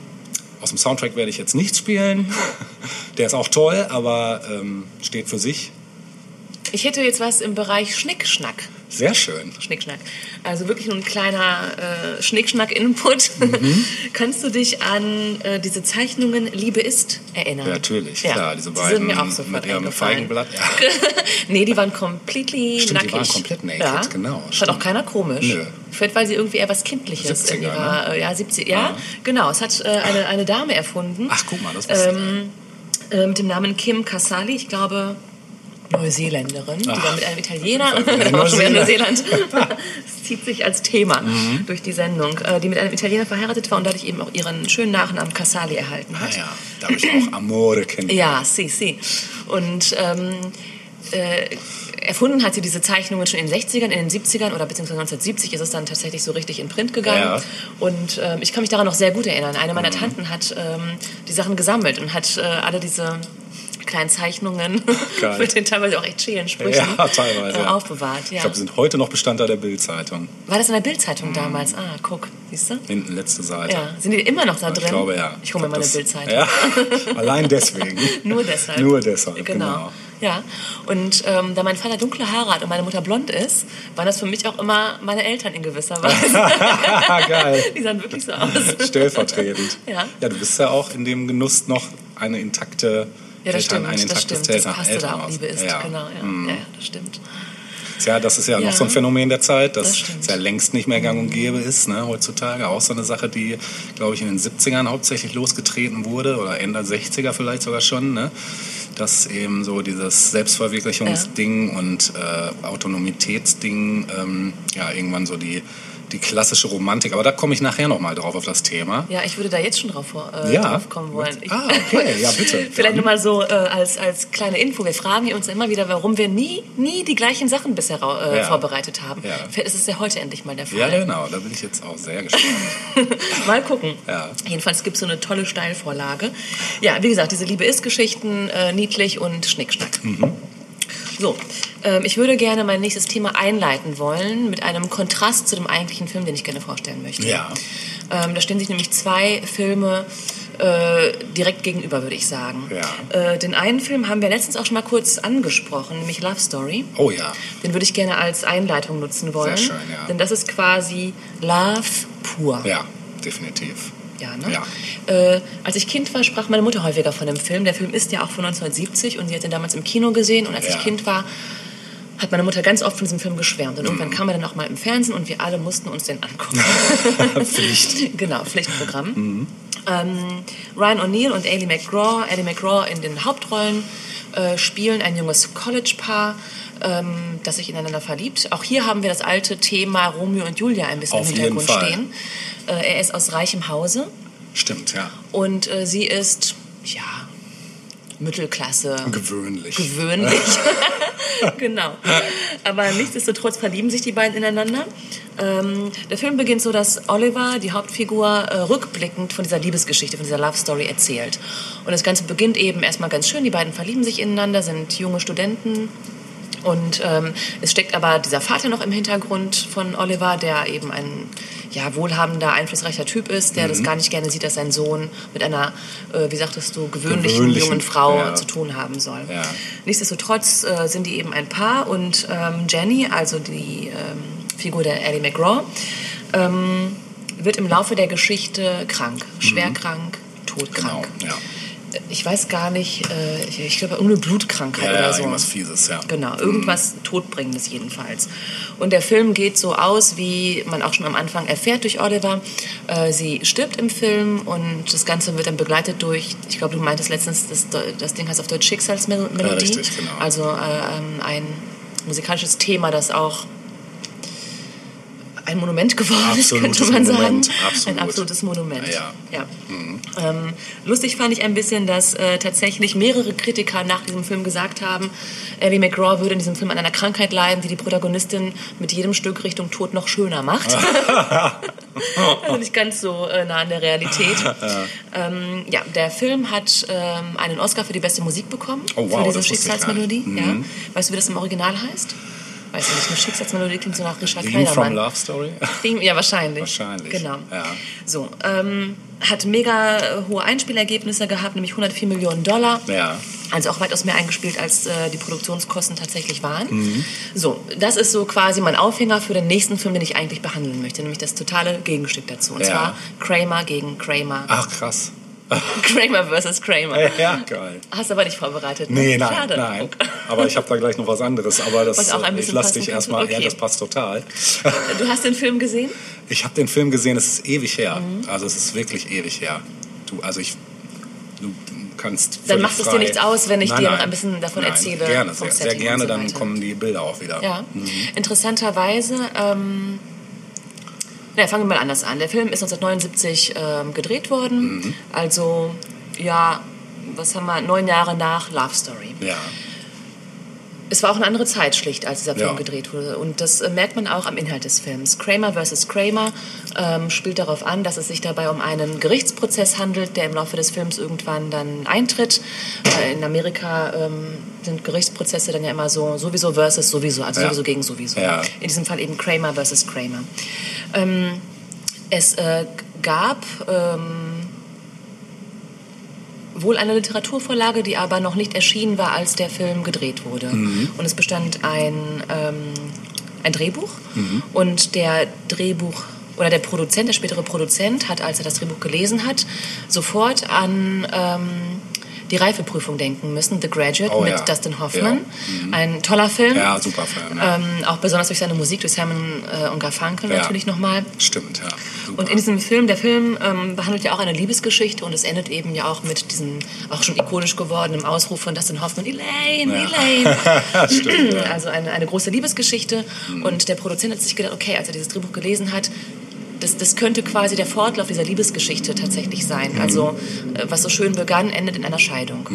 aus dem Soundtrack werde ich jetzt nichts spielen. Der ist auch toll, aber ähm, steht für sich. Ich hätte jetzt was im Bereich Schnickschnack. Sehr schön. Schnickschnack. Also wirklich nur ein kleiner äh, Schnickschnack-Input. Mhm. Kannst du dich an äh, diese Zeichnungen Liebe ist erinnern? Ja, natürlich, ja. klar. Diese beiden die sind mir auch sofort mit ihrem Feigenblatt. Ja. nee, die waren completely Stimmt, nackig. die waren komplett naked, ja. genau. Fand auch keiner komisch. Nö. Vielleicht, weil sie irgendwie eher was Kindliches 70er, in ihrer... Ne? Äh, ja, 70 Ja, ah. genau. Es hat äh, eine, eine Dame erfunden. Ach, guck mal, das wusste ähm, äh, Mit dem Namen Kim Casali. Ich glaube Neuseeländerin, die dann mit einem Italiener, auch schon wieder Neuseeland, das zieht sich als Thema mhm. durch die Sendung, äh, die mit einem Italiener verheiratet war und dadurch eben auch ihren schönen Nachnamen Casali erhalten hat. Ah ja, dadurch auch Amore kennengelernt. Ja, si, si. Und ähm, äh, erfunden hat sie diese Zeichnungen schon in den 60ern, in den 70ern oder beziehungsweise 1970 ist es dann tatsächlich so richtig in Print gegangen. Ja. Und ähm, ich kann mich daran noch sehr gut erinnern. Eine meiner mhm. Tanten hat ähm, die Sachen gesammelt und hat äh, alle diese kleinen Zeichnungen mit den teilweise auch echt schälen Sprüchen ja, teilweise, äh, aufbewahrt. Ja. Ich glaube, sind heute noch Bestandteil der Bildzeitung. War das in der Bildzeitung mhm. damals? Ah, guck, siehst du? Hinten letzte Seite. Ja. Sind die immer noch da drin? Ich glaube ja. Ich hole mir meine Bildzeitung. Ja, allein deswegen. Nur deshalb. Nur deshalb, genau. genau. Ja, und ähm, da mein Vater dunkle Haare hat und meine Mutter blond ist, waren das für mich auch immer meine Eltern in gewisser Weise. Geil. Die sahen wirklich so aus. Stellvertretend. Ja. Ja, du bist ja auch in dem Genuss noch eine intakte ja, das Eltern, stimmt, ein das stimmt. Das passte da auch, Liebe ist, ja. genau. Ja. Mm. ja, das stimmt. Ja, das ist ja, ja, noch so ein Phänomen der Zeit, dass es ja längst nicht mehr gang und gäbe ist, ne, heutzutage. Auch so eine Sache, die, glaube ich, in den 70ern hauptsächlich losgetreten wurde oder Ende 60er vielleicht sogar schon, ne? dass eben so dieses Selbstverwirklichungsding ja. und äh, Autonomitätsding ähm, ja irgendwann so die die klassische Romantik. Aber da komme ich nachher nochmal drauf auf das Thema. Ja, ich würde da jetzt schon drauf, äh, ja. drauf kommen wollen. Ich, ah, okay, ja bitte. Vielleicht nur mal so äh, als, als kleine Info. Wir fragen uns immer wieder, warum wir nie, nie die gleichen Sachen bisher äh, ja. vorbereitet haben. Ja. Vielleicht ist es ja heute endlich mal der Fall. Ja, genau. Da bin ich jetzt auch sehr gespannt. mal gucken. Ja. Jedenfalls gibt es so eine tolle Steilvorlage. Ja, wie gesagt, diese Liebe-Ist-Geschichten, äh, niedlich und Schnickschnack. Mhm. So, ähm, ich würde gerne mein nächstes Thema einleiten wollen mit einem Kontrast zu dem eigentlichen Film, den ich gerne vorstellen möchte. Ja. Ähm, da stehen sich nämlich zwei Filme äh, direkt gegenüber, würde ich sagen. Ja. Äh, den einen Film haben wir letztens auch schon mal kurz angesprochen, nämlich Love Story. Oh ja. Den würde ich gerne als Einleitung nutzen wollen. Sehr schön, ja. Denn das ist quasi Love pur. Ja, definitiv. Ja, ne? Ja. Äh, als ich Kind war, sprach meine Mutter häufiger von dem Film. Der Film ist ja auch von 1970 und sie hat ihn damals im Kino gesehen. Und als ja. ich Kind war, hat meine Mutter ganz oft von diesem Film geschwärmt. Und irgendwann mhm. kam er dann auch mal im Fernsehen und wir alle mussten uns den angucken. Pflicht. genau, Pflichtprogramm. Mhm. Ähm, Ryan O'Neill und Ailey McGraw, Ailey McGraw in den Hauptrollen äh, spielen ein junges College-Paar, ähm, das sich ineinander verliebt. Auch hier haben wir das alte Thema Romeo und Julia ein bisschen Auf im Hintergrund stehen. Äh, er ist aus reichem Hause. Stimmt, ja. Und äh, sie ist, ja, Mittelklasse. Gewöhnlich. Gewöhnlich. genau. Aber nichtsdestotrotz verlieben sich die beiden ineinander. Ähm, der Film beginnt so, dass Oliver, die Hauptfigur, äh, rückblickend von dieser Liebesgeschichte, von dieser Love Story erzählt. Und das Ganze beginnt eben erstmal ganz schön. Die beiden verlieben sich ineinander, sind junge Studenten. Und ähm, es steckt aber dieser Vater noch im Hintergrund von Oliver, der eben ein ja, wohlhabender, einflussreicher Typ ist, der mhm. das gar nicht gerne sieht, dass sein Sohn mit einer, äh, wie sagtest du, gewöhnlichen, gewöhnlichen jungen Frau ja. zu tun haben soll. Ja. Nichtsdestotrotz äh, sind die eben ein Paar und ähm, Jenny, also die ähm, Figur der Ellie McGraw, ähm, wird im Laufe der Geschichte krank, schwer mhm. krank, todkrank. Genau, ja. Ich weiß gar nicht, äh, ich, ich glaube, irgendeine Blutkrankheit Ja, oder ja, so. irgendwas Fieses, ja. Genau, irgendwas Todbringendes jedenfalls. Und der Film geht so aus, wie man auch schon am Anfang erfährt durch Oliver. Äh, sie stirbt im Film und das Ganze wird dann begleitet durch, ich glaube, du meintest letztens, das, das Ding heißt auf Deutsch Schicksalsmelodie. Ja, richtig, genau. Also äh, ähm, ein musikalisches Thema, das auch ein Monument geworden ist, Absolutes könnte man Monument, sagen. absolut. Ein absolutes Monument. Ja. ja. Ähm, lustig fand ich ein bisschen, dass äh, tatsächlich mehrere Kritiker nach diesem Film gesagt haben, Ellie McGraw würde in diesem Film an einer Krankheit leiden, die die Protagonistin mit jedem Stück Richtung Tod noch schöner macht. also nicht ganz so äh, nah an der Realität. Ja. Ähm, ja, der Film hat ähm, einen Oscar für die beste Musik bekommen. Oh, wow, für diese Schicksalsmelodie. nicht. Ja. Weißt du, wie das im Original heißt? Weiß ich nicht, eine Schicksalsmelodie klingt so nach Richard Theme from Kleidermann. Love Story? Theme, ja, wahrscheinlich. Wahrscheinlich, Genau. ja. So, ähm, hat mega hohe Einspielergebnisse gehabt, nämlich 104 Millionen Dollar. Ja. Also auch weitaus mehr eingespielt, als äh, die Produktionskosten tatsächlich waren. Mhm. So, das ist so quasi mein Aufhänger für den nächsten Film, den ich eigentlich behandeln möchte, nämlich das totale Gegenstück dazu. Und Ja. zwar Kramer gegen Kramer. Ach, krass. Kramer versus Kramer. Ja, geil. Hast aber nicht vorbereitet. ne? Nee, nein, Schade. nein. Aber ich habe da gleich noch was anderes. Aber das, Was auch ein äh, ich lasse dich erstmal. Ja, Okay. das passt total. Du hast den Film gesehen? Ich habe den Film gesehen, es ist ewig her. Mhm. Also es ist wirklich ewig her. Du, also ich, du kannst. Dann völlig macht es dir nichts aus, wenn ich nein, dir noch ein bisschen davon nein, erzähle, Gerne, sehr, sehr gerne. so dann kommen die Bilder auch wieder. Ja. Interessanterweise, ähm, na, fangen wir mal anders an. Der Film ist 1979 ähm, gedreht worden. Mhm. Also, ja, was haben wir, neun Jahre nach Love Story. Ja. Es war auch eine andere Zeit schlicht, als dieser Film Ja. gedreht wurde. Und das äh, merkt man auch am Inhalt des Films. Kramer vs. Kramer ähm, spielt darauf an, dass es sich dabei um einen Gerichtsprozess handelt, der im Laufe des Films irgendwann dann eintritt. Äh, in Amerika ähm, sind Gerichtsprozesse dann ja immer so sowieso versus sowieso, also Ja. sowieso gegen sowieso. Ja. In diesem Fall eben Kramer vs. Kramer. Ähm, es äh, gab ähm, wohl eine Literaturvorlage, die aber noch nicht erschienen war, als der Film gedreht wurde. Und es bestand ein, ähm, ein Drehbuch. Und der Drehbuch oder der Produzent, der spätere Produzent, hat, als er das Drehbuch gelesen hat, sofort an ähm, die Reifeprüfung denken müssen, The Graduate Oh, mit ja. Dustin Hoffmann. Ja. Ein toller Film. Ja, super Film. Ähm, auch besonders durch seine Musik, durch Simon äh, und Garfunkel natürlich nochmal. Stimmt, ja. Super. Und in diesem Film, der Film ähm, behandelt ja auch eine Liebesgeschichte und es endet eben ja auch mit diesem auch schon ikonisch gewordenen Ausruf von Dustin Hoffman, Elaine, Elaine. Stimmt. Also eine, eine große Liebesgeschichte. Und der Produzent hat sich gedacht, okay, als er dieses Drehbuch gelesen hat, das, das könnte quasi der Fortlauf dieser Liebesgeschichte tatsächlich sein. Also äh, was so schön begann, endet in einer Scheidung.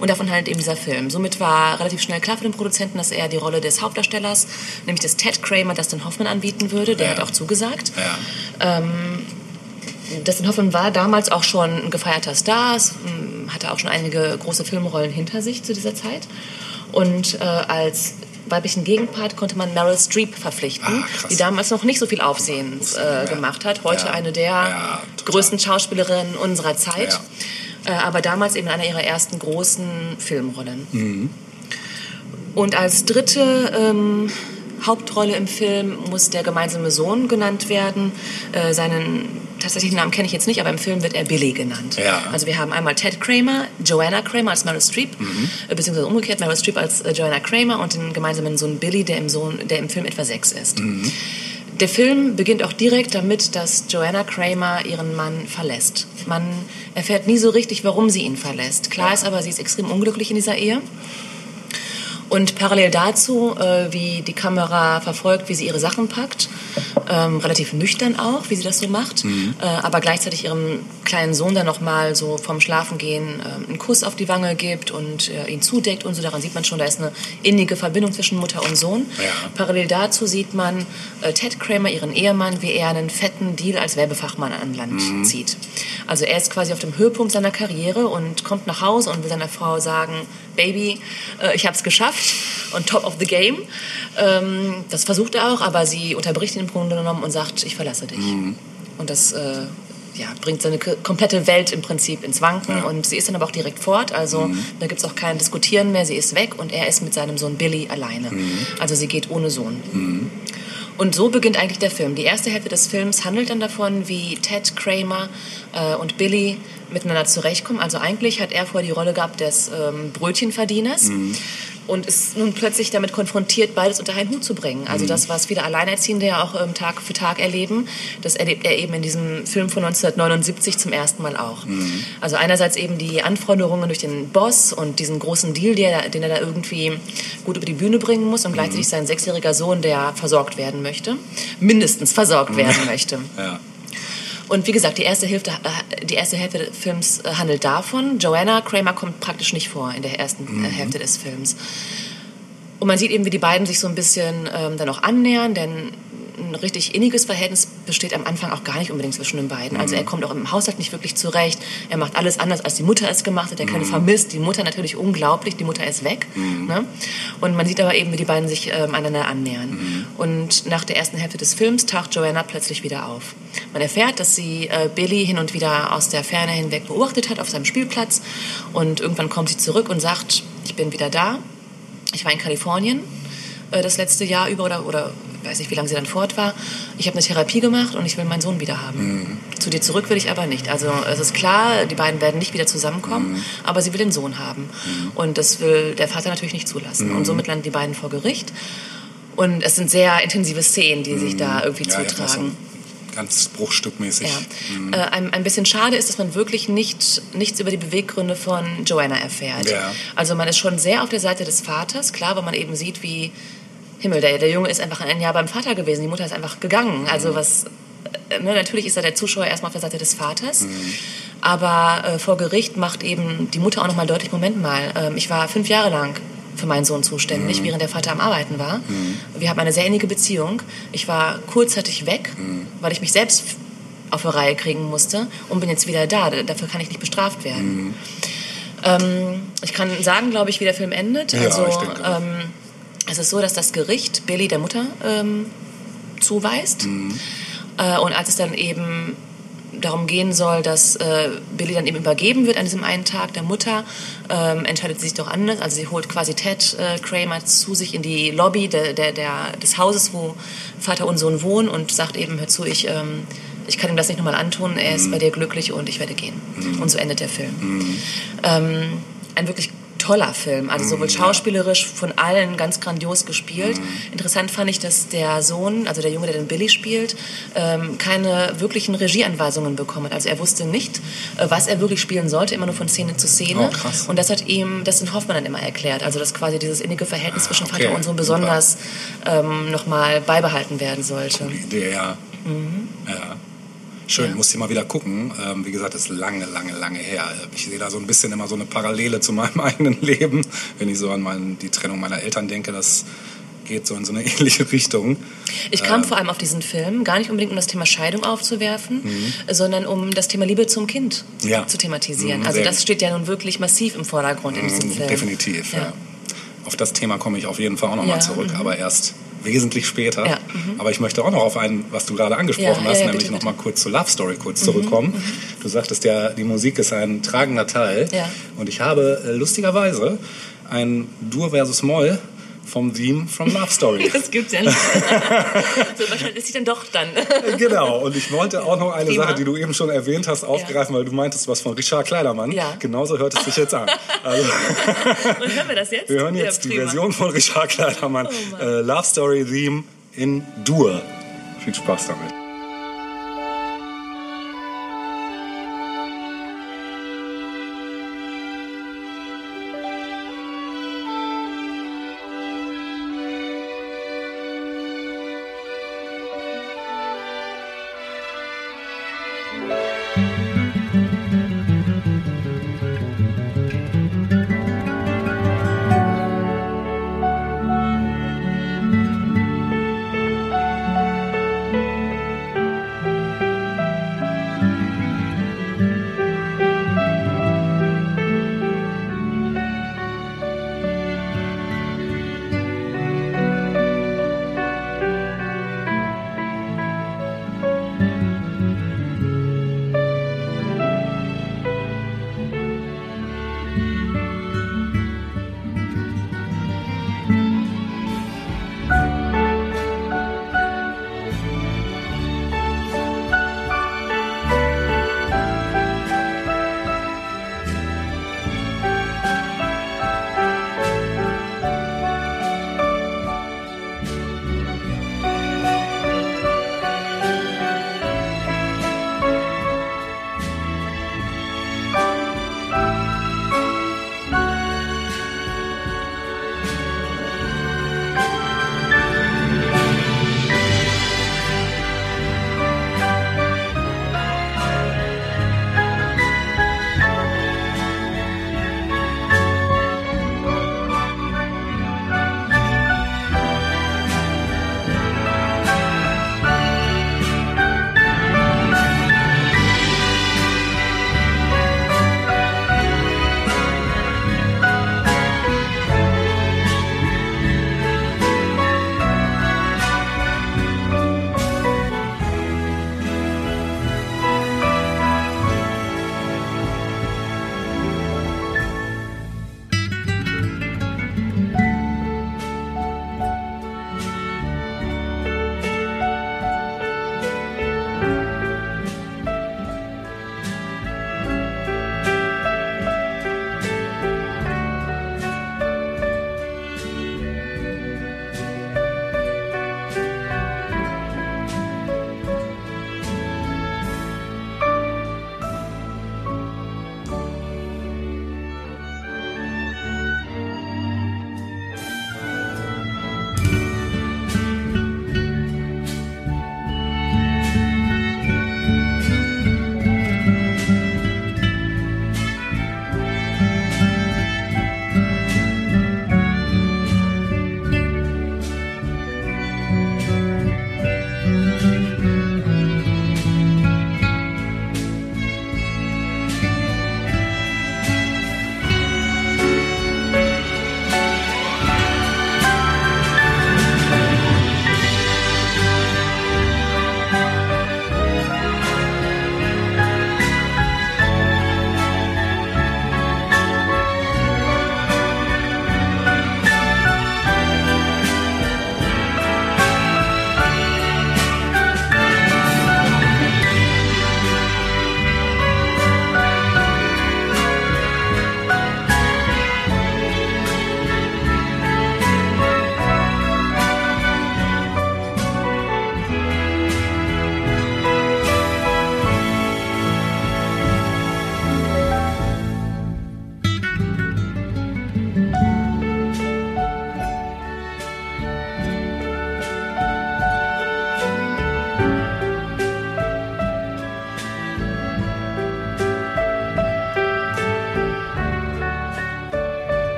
Und davon handelt eben dieser Film. Somit war relativ schnell klar für den Produzenten, dass er die Rolle des Hauptdarstellers, nämlich des Ted Kramer, Dustin Hoffman anbieten würde. Der Ja. hat auch zugesagt. ja. Dustin Hoffman war damals auch schon ein gefeierter Star, es, m, hatte auch schon einige große Filmrollen hinter sich zu dieser Zeit. Und äh, als weiblichen Gegenpart konnte man Meryl Streep verpflichten, Ah, die damals noch nicht so viel Aufsehen äh, gemacht hat. Heute Ja. eine der Ja, größten Schauspielerinnen unserer Zeit. Äh, aber damals eben einer ihrer ersten großen Filmrollen. Mhm. Und als dritte ähm, Hauptrolle im Film muss der gemeinsame Sohn genannt werden. Äh, seinen tatsächlichen Namen kenne ich jetzt nicht, aber im Film wird er Billy genannt. Ja. Also wir haben einmal Ted Kramer, Joanna Kramer als Meryl Streep, Mhm. äh, beziehungsweise umgekehrt Meryl Streep als äh, Joanna Kramer und den gemeinsamen Sohn Billy, der im, Sohn, der im Film etwa sechs ist. Mhm. Der Film beginnt auch direkt damit, dass Joanna Kramer ihren Mann verlässt. Man erfährt nie so richtig, warum sie ihn verlässt. Klar ist aber, sie ist extrem unglücklich in dieser Ehe. Und parallel dazu, äh, wie die Kamera verfolgt, wie sie ihre Sachen packt, ähm, relativ nüchtern auch, wie sie das so macht, äh, aber gleichzeitig ihrem kleinen Sohn dann nochmal so vom Schlafengehen äh, einen Kuss auf die Wange gibt und äh, ihn zudeckt und so. Daran sieht man schon, da ist eine innige Verbindung zwischen Mutter und Sohn. Ja. Parallel dazu sieht man äh, Ted Kramer, ihren Ehemann, wie er einen fetten Deal als Werbefachmann an Land zieht. Also er ist quasi auf dem Höhepunkt seiner Karriere und kommt nach Hause und will seiner Frau sagen, Baby, äh, ich habe es geschafft und top of the game. Ähm, das versucht er auch, aber sie unterbricht ihn im Grunde genommen und sagt, ich verlasse dich. Und das äh, ja, bringt seine komplette Welt im Prinzip ins Wanken Ja. und sie ist dann aber auch direkt fort. Also da gibt es auch kein Diskutieren mehr. Sie ist weg und er ist mit seinem Sohn Billy alleine. Also sie geht ohne Sohn. Und so beginnt eigentlich der Film. Die erste Hälfte des Films handelt dann davon, wie Ted Kramer äh, und Billy miteinander zurechtkommen. Also eigentlich hat er vorher die Rolle gehabt des ähm, Brötchenverdieners und ist nun plötzlich damit konfrontiert, beides unter einen Hut zu bringen. Also das, was viele Alleinerziehende ja auch ähm, Tag für Tag erleben, das erlebt er eben in diesem Film von 1979 zum ersten Mal auch. Also einerseits eben die Anforderungen durch den Boss und diesen großen Deal, der, den er da irgendwie gut über die Bühne bringen muss und gleichzeitig sein sechsjähriger Sohn, der versorgt werden möchte, mindestens versorgt werden möchte. Ja. Und wie gesagt, die erste Hälfte, äh, die erste Hälfte des Films äh, handelt davon. Joanna Kramer kommt praktisch nicht vor in der ersten äh, Hälfte des Films. Und man sieht eben, wie die beiden sich so ein bisschen ähm, dann auch annähern, denn ein richtig inniges Verhältnis besteht am Anfang auch gar nicht unbedingt zwischen den beiden. Also er kommt auch im Haushalt nicht wirklich zurecht. Er macht alles anders, als die Mutter es gemacht hat. Er kann vermisst. Die Mutter natürlich unglaublich. Die Mutter ist weg. Ne? Und man sieht aber eben, wie die beiden sich ähm, einander annähern. Und nach der ersten Hälfte des Films taucht Joanna plötzlich wieder auf. Man erfährt, dass sie äh, Billy hin und wieder aus der Ferne hinweg beobachtet hat auf seinem Spielplatz. Und irgendwann kommt sie zurück und sagt, ich bin wieder da. Ich war in Kalifornien äh, das letzte Jahr über oder, oder weiß nicht, wie lange sie dann fort war. Ich habe eine Therapie gemacht und ich will meinen Sohn wieder haben. Zu dir zurück will ich aber nicht. Also es ist klar, die beiden werden nicht wieder zusammenkommen, aber sie will den Sohn haben. Und das will der Vater natürlich nicht zulassen. Und somit landen die beiden vor Gericht. Und es sind sehr intensive Szenen, die sich da irgendwie Ja, ja, zutragen. so ganz bruchstückmäßig. Ja. Äh, ein, ein bisschen schade ist, dass man wirklich nicht, nichts über die Beweggründe von Joanna erfährt. Ja. Also man ist schon sehr auf der Seite des Vaters, klar, weil man eben sieht, wie Himmel, der, der Junge ist einfach ein Jahr beim Vater gewesen, die Mutter ist einfach gegangen. Also was, äh, ne, natürlich ist da der Zuschauer erstmal auf der Seite des Vaters. Aber äh, vor Gericht macht eben die Mutter auch nochmal deutlich, Moment mal, ähm, ich war fünf Jahre lang für meinen Sohn zuständig, während der Vater am Arbeiten war. Wir haben eine sehr innige Beziehung. Ich war kurzzeitig weg, weil ich mich selbst auf die Reihe kriegen musste und bin jetzt wieder da. Dafür kann ich nicht bestraft werden. Ähm, ich kann sagen, glaube ich, wie der Film endet. Ja, also, ich denke ähm, es ist so, dass das Gericht Billy der Mutter ähm, zuweist. Äh, und als es dann eben darum gehen soll, dass äh, Billy dann eben übergeben wird an diesem einen Tag der Mutter, ähm, entscheidet sie sich doch anders. Also sie holt quasi Ted äh, Kramer zu sich in die Lobby der, der, der, des Hauses, wo Vater und Sohn wohnen und sagt eben, hör zu, ich, ähm, ich kann ihm das nicht nochmal antun, er ist bei dir glücklich und ich werde gehen. Und so endet der Film. Ähm, ein wirklich toller Film, also sowohl schauspielerisch von allen ganz grandios gespielt. Interessant fand ich, dass der Sohn, also der Junge, der den Billy spielt, ähm, keine wirklichen Regieanweisungen bekommen hat. Also er wusste nicht, äh, was er wirklich spielen sollte, immer nur von Szene zu Szene. Oh. Und das hat ihm Dustin Hoffmann dann immer erklärt. Also dass quasi dieses innige Verhältnis zwischen okay, Vater und Sohn besonders ähm, nochmal beibehalten werden sollte. Idee, ja. ja. Schön, Ja. muss ich mal wieder gucken. Ähm, wie gesagt, das ist lange, lange, lange her. Ich sehe da so ein bisschen immer so eine Parallele zu meinem eigenen Leben, wenn ich so an mein, die Trennung meiner Eltern denke. Das geht so in so eine ähnliche Richtung. Ich kam vor allem auf diesen Film gar nicht unbedingt um das Thema Scheidung aufzuwerfen, sondern um das Thema Liebe zum Kind Mhm. Ja. zu thematisieren. Mhm, also das steht ja nun wirklich massiv im Vordergrund in diesem Film. Definitiv, ja. Ja. Auf das Thema komme ich auf jeden Fall auch nochmal zurück, mhm. aber erst wesentlich später. Ja, mhm. Aber ich möchte auch noch auf einen, was du gerade angesprochen Ja, hast, ja, ja, nämlich bitte, noch bitte. Mhm, mal kurz zur Love Story kurz zurückkommen. Du sagtest ja, die Musik ist ein tragender Teil. Ja. Und ich habe äh, lustigerweise ein Dur versus Moll vom Theme from Love Story. Das gibt's ja nicht. so, wahrscheinlich ist sie dann doch dann. genau, und ich wollte auch noch eine Prima. Sache, die du eben schon erwähnt hast, aufgreifen, weil du meintest was von Richard Kleidermann. Ja. Genauso hört es sich jetzt an. Also, Und hören wir das jetzt? wir hören jetzt ja, die. Version von Richard Kleidermann, Oh äh, Love Story Theme in Dur. Viel Spaß damit.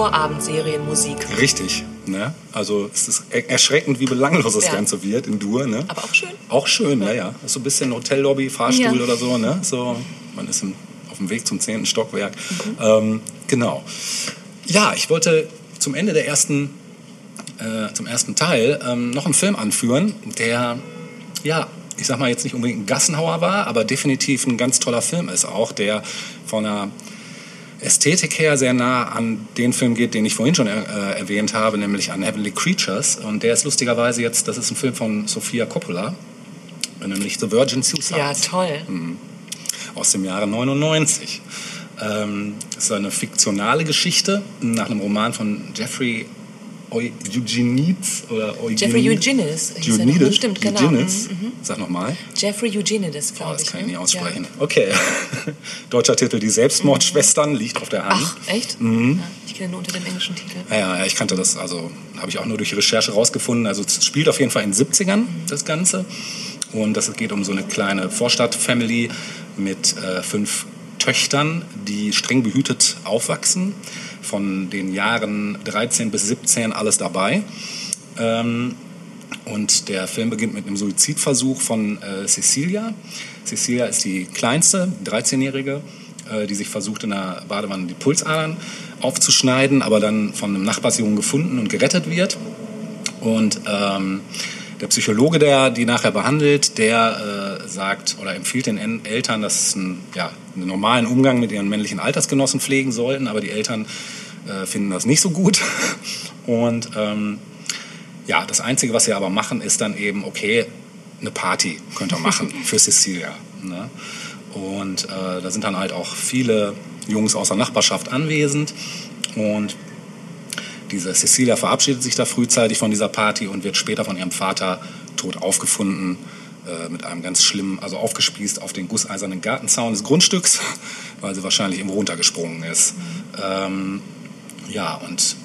Vorabendserienmusik. richtig. Ne? Also es ist er- erschreckend, wie belanglos das Ja. Ganze wird in Dur. Ne? Aber auch schön. Auch schön, ja, ja. Das ist so ein bisschen Hotellobby, Fahrstuhl Ja. oder so, ne? So, man ist im, auf dem Weg zum zehnten Stockwerk. Mhm. Ähm, genau. Ja, ich wollte zum Ende der ersten, äh, zum ersten Teil ähm, noch einen Film anführen, der, ja, ich sag mal jetzt nicht unbedingt ein Gassenhauer war, aber definitiv ein ganz toller Film ist auch, der von einer Ästhetik her sehr nah an den Film geht, den ich vorhin schon äh, erwähnt habe, nämlich an Heavenly Creatures. Und der ist lustigerweise jetzt, das ist ein Film von Sofia Coppola, nämlich The Virgin Suicides Ja, toll. aus dem Jahre 99. Ähm, das ist eine fiktionale Geschichte nach einem Roman von Jeffrey Eugenides oder Jeffrey Eugeni- Eugenides er noch, Eugenides? stimmt, genau. Eugenides? Mhm, Sag nochmal. Jeffrey Eugenides, Oh, glaube das ich. kann ich ne? nicht aussprechen. Ja. Okay. Deutscher Titel Die Selbstmordschwestern liegt auf der Hand. Ach, echt? Ja, ich kenne nur unter dem englischen Titel. Ja, ja, ja, ich kannte das, also habe ich auch nur durch Recherche rausgefunden. Also es spielt auf jeden Fall in den 70ern, das Ganze. Und das geht um so eine kleine Vorstadt-Family mit äh, fünf Töchtern, die streng behütet aufwachsen. Von den Jahren 13 bis 17 alles dabei. Ähm, und der Film beginnt mit einem Suizidversuch von äh, Cecilia. Cecilia ist die kleinste, 13-Jährige, äh, die sich versucht, in der Badewanne die Pulsadern aufzuschneiden, aber dann von einem Nachbarsjungen gefunden und gerettet wird. Und ähm, der Psychologe, der die nachher behandelt, der äh, sagt oder empfiehlt den En- Eltern, dass sie einen, ja, einen normalen Umgang mit ihren männlichen Altersgenossen pflegen sollten, aber die Eltern äh, finden das nicht so gut. Und ähm, ja, das Einzige, was sie aber machen, ist dann eben, okay, eine Party könnt ihr machen für Cecilia. Ne? Und äh, da sind dann halt auch viele Jungs aus der Nachbarschaft anwesend. Und diese Cecilia verabschiedet sich da frühzeitig von dieser Party und wird später von ihrem Vater tot aufgefunden äh, mit einem ganz schlimmen, also aufgespießt auf den gusseisernen Gartenzaun des Grundstücks, weil sie wahrscheinlich irgendwo runtergesprungen ist. Ähm, ja, und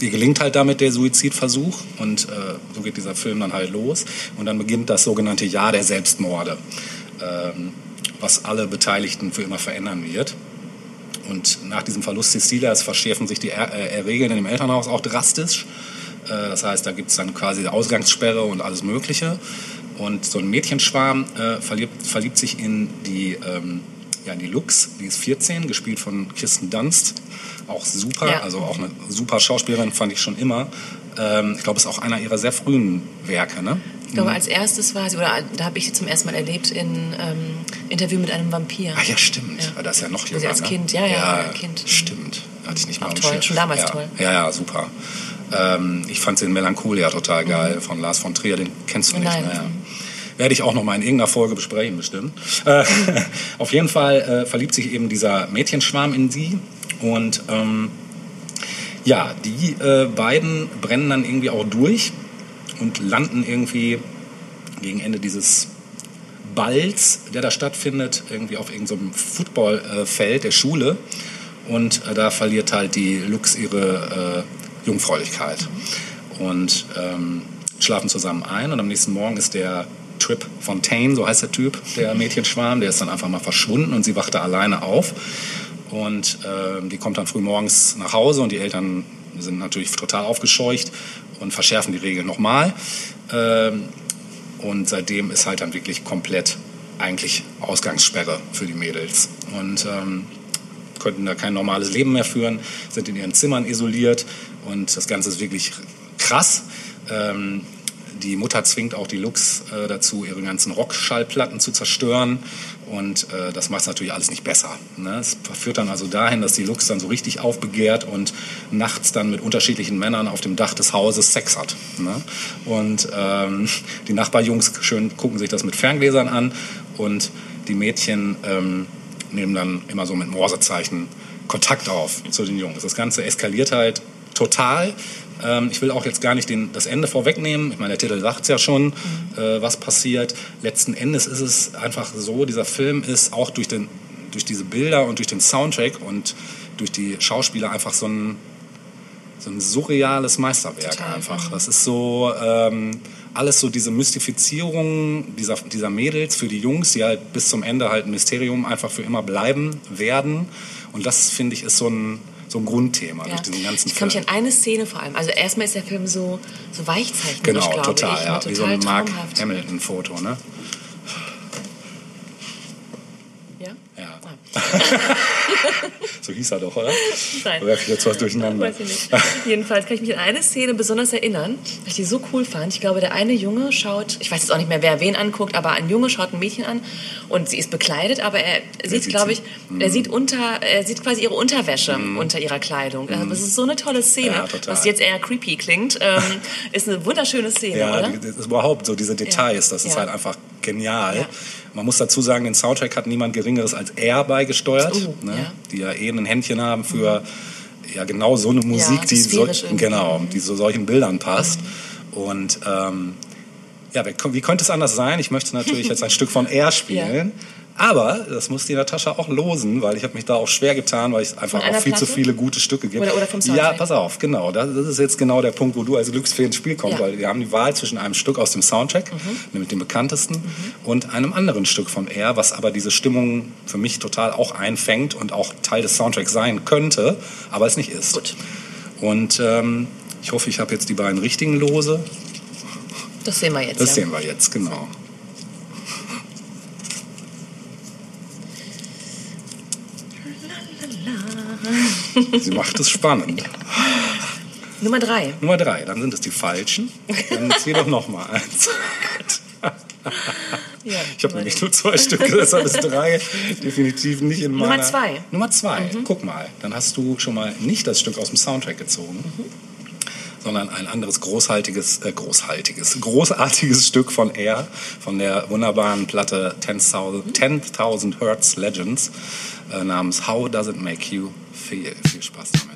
ihr gelingt halt damit der Suizidversuch und äh, so geht dieser Film dann halt los und dann beginnt das sogenannte Jahr der Selbstmorde, ähm, was alle Beteiligten für immer verändern wird. Und nach diesem Verlust Cecilias verschärfen sich die er äh, Regeln dem Elternhaus auch drastisch. Äh, das heißt, da gibt es dann quasi Ausgangssperre und alles Mögliche. Und so ein Mädchenschwarm äh, verliebt, verliebt sich in die, ähm, ja, in die Lux, die ist 14, gespielt von Kirsten Dunst. Auch super, Ja. also auch eine super Schauspielerin fand ich schon immer. Ähm, ich glaube, es ist auch einer ihrer sehr frühen Werke. Ne? Ich glaube, als erstes war sie, oder da habe ich sie zum ersten Mal erlebt in ähm, Interview mit einem Vampir. Ah ja, stimmt. Ja. Das ist ja noch sie jünger. als ne? Kind, ja, ja, als Kind. Stimmt. Hatte ich nicht mal Auch toll, schon damals ja. toll. Ja, ja, super. Ähm, ich fand den Melancholia total geil von Lars von Trier. Den kennst du nicht, Nein. Naja. Werde ich auch noch mal in irgendeiner Folge besprechen, bestimmt. Äh, auf jeden Fall äh, verliebt sich eben dieser Mädchenschwarm in sie. Und ähm, ja, die äh, beiden brennen dann irgendwie auch durch und landen irgendwie gegen Ende dieses Balls, der da stattfindet, irgendwie auf irgendeinem Footballfeld der Schule. Und äh, da verliert halt die Lux ihre äh, Jungfräulichkeit. Und ähm, schlafen zusammen ein. Und am nächsten Morgen ist der Trip Fontaine, so heißt der Typ, der Mädchenschwarm, der ist dann einfach mal verschwunden und sie wacht da alleine auf. Und ähm, die kommt dann früh morgens nach Hause und die Eltern sind natürlich total aufgescheucht und verschärfen die Regeln nochmal. Ähm, und seitdem ist halt dann wirklich komplett eigentlich Ausgangssperre für die Mädels. Und ähm, könnten da kein normales Leben mehr führen, sind in ihren Zimmern isoliert und das Ganze ist wirklich krass. Ähm, die Mutter zwingt auch die Lux äh, dazu, ihre ganzen Rockschallplatten zu zerstören. Und äh, das macht es natürlich alles nicht besser. Ne? Es führt dann also dahin, dass die Lux dann so richtig aufbegehrt und nachts dann mit unterschiedlichen Männern auf dem Dach des Hauses Sex hat. Ne? Und ähm, die Nachbarjungs schön gucken sich das mit Ferngläsern an und die Mädchen ähm, nehmen dann immer so mit Morsezeichen Kontakt auf zu den Jungs. Das Ganze eskaliert halt total. Ähm, ich will auch jetzt gar nicht den, das Ende vorwegnehmen. Ich meine, der Titel sagt es ja schon, äh, was passiert. Letzten Endes ist es einfach so, dieser Film ist auch durch, den, durch diese Bilder und durch den Soundtrack und durch die Schauspieler einfach so ein, so ein surreales Meisterwerk Total, einfach. Das ist so ähm, alles so diese Mystifizierung dieser, dieser Mädels für die Jungs, die halt bis zum Ende halt ein Mysterium einfach für immer bleiben werden. Und das, finde ich, ist so ein so ein Grundthema Ja. durch diesen ganzen ich kann mich Film. an eine Szene vor allem. Also erstmal ist der Film so, so weichzeichnerisch, Genau, glaube total, ich. ja. Total Wie so ein Mark. Hamilton-Foto, ne? Ja? Ja. Ah. So hieß er doch, oder? Nein. Ich jetzt was durcheinander? Weiß ich nicht. Jedenfalls kann ich mich an eine Szene besonders erinnern, weil ich die so cool fand. Ich glaube, der eine Junge schaut, ich weiß jetzt auch nicht mehr, wer wen anguckt, aber ein Junge schaut ein Mädchen an und sie ist bekleidet, aber er sieht, glaube ich, er sieht unter, er sieht quasi ihre Unterwäsche unter ihrer Kleidung. Also das ist so eine tolle Szene, Ja, was jetzt eher creepy klingt, ähm, ist eine wunderschöne Szene, Ja, oder? die, überhaupt so diese Details, das ist Ja. halt einfach genial. Ja. Man muss dazu sagen, den Soundtrack hat niemand Geringeres als er beigesteuert, Oh, ne? ja. Mhm. die ja eh ein Händchen haben für ja genau so eine Musik, die so, genau, die so solchen Bildern passt. Und ähm, ja, wie, wie könnte es anders sein? Ich möchte natürlich jetzt ein Stück von er spielen. Aber das muss die Natascha auch losen, weil ich habe mich da auch schwer getan, weil es einfach auch viel zu Platte? viele gute Stücke gibt. Oder- oder vom Ja, Soundtrack? pass auf, genau. Das, das ist jetzt genau der Punkt, wo du als Glücksfee ins Spiel kommst, Ja. weil wir haben die Wahl zwischen einem Stück aus dem Soundtrack, Mhm. nämlich dem bekanntesten, und einem anderen Stück von R, was aber diese Stimmung für mich total auch einfängt und auch Teil des Soundtracks sein könnte, aber es nicht ist. Gut. Und ähm, ich hoffe, ich habe jetzt die beiden richtigen Lose. Das sehen wir jetzt. Das ja. sehen wir jetzt, genau. Sie macht es spannend. Nummer drei. Nummer drei, dann sind es die falschen. Dann zieh doch noch mal eins. Ja, Ich habe nämlich nur zwei Stücke, deshalb ist drei definitiv nicht in meiner... Nummer zwei. Nummer zwei, guck mal. Dann hast du schon mal nicht das Stück aus dem Soundtrack gezogen, sondern ein anderes großhaltiges, äh, großhaltiges, großartiges Stück von Air, von der wunderbaren Platte 10.000 10.000 Hertz Legends äh, namens How Does It Make You Feel? Viel Spaß damit.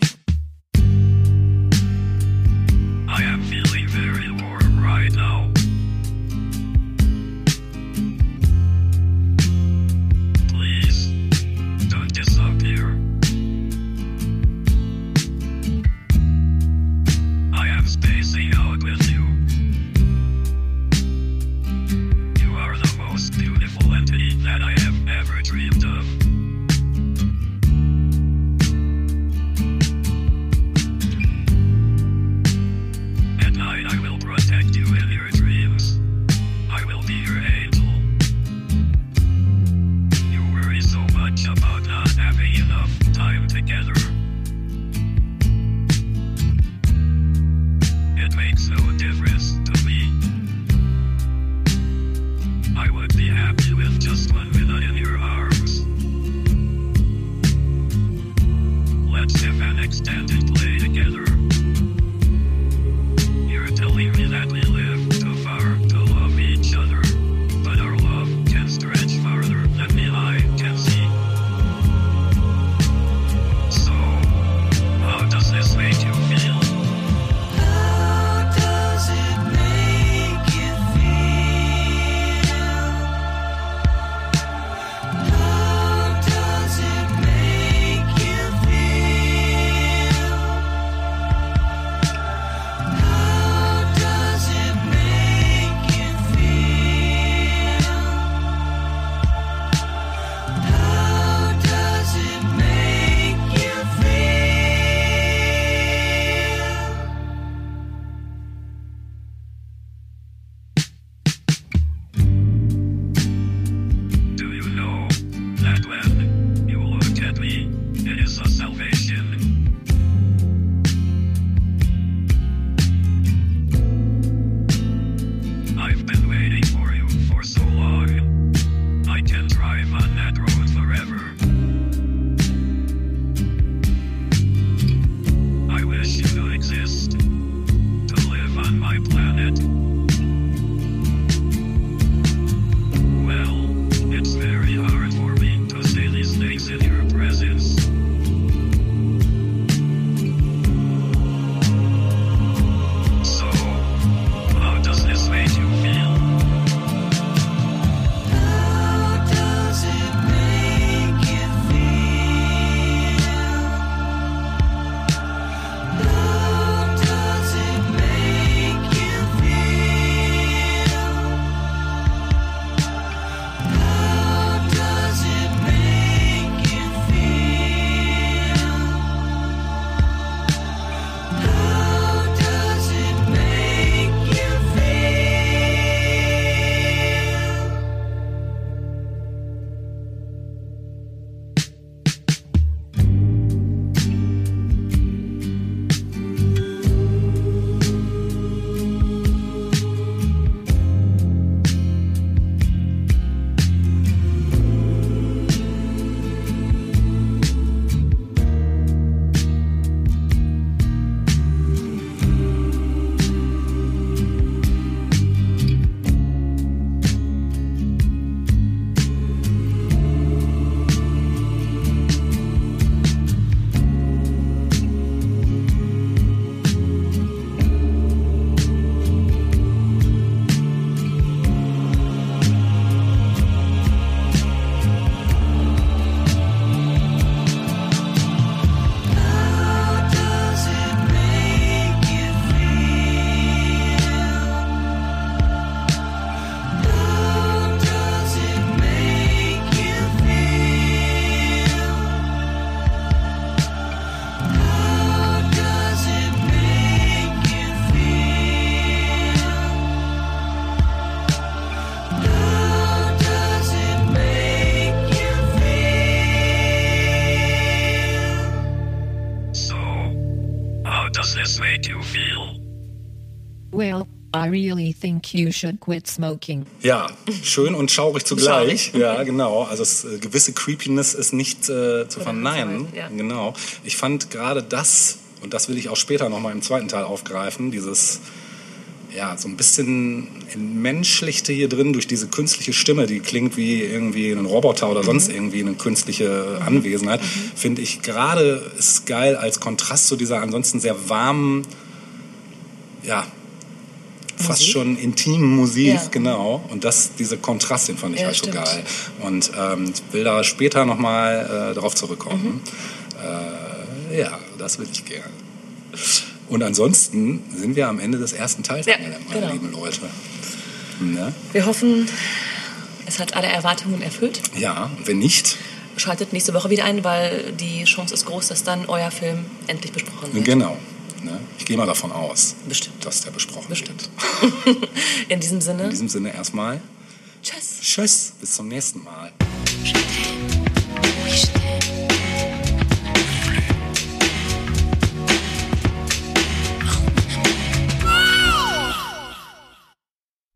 Think you should quit smoking. Ja, schön und schaurig zugleich. Ja, genau. Also es, äh, gewisse Creepiness ist nicht äh, zu verneinen. ja. Genau. Ich fand gerade das, und das will ich auch später nochmal im zweiten Teil aufgreifen, dieses, ja, so ein bisschen entmenschlichte hier drin durch diese künstliche Stimme, die klingt wie irgendwie ein Roboter oder sonst irgendwie eine künstliche Anwesenheit, finde ich gerade ist geil als Kontrast zu dieser ansonsten sehr warmen, ja, fast Musik? schon intimen Musik, Ja. genau. Und das, diese Kontrast, den fand ich Ja, halt so stimmt. geil. Und ähm, ich will da später nochmal äh, darauf zurückkommen. Mhm. Äh, ja, das will ich gerne. Und ansonsten sind wir am Ende des ersten Teils Ja, angelangt, meine genau. lieben Leute. Ne? Wir hoffen, es hat alle Erwartungen erfüllt. Ja, wenn nicht, Schaltet nächste Woche wieder ein, weil die Chance ist groß, dass dann euer Film endlich besprochen wird. genau. Ne? Ich gehe mal davon aus, Bestimmt. dass der besprochen Bestimmt. wird. In diesem Sinne, In diesem Sinne erstmal tschüss. Tschüss, bis zum nächsten Mal.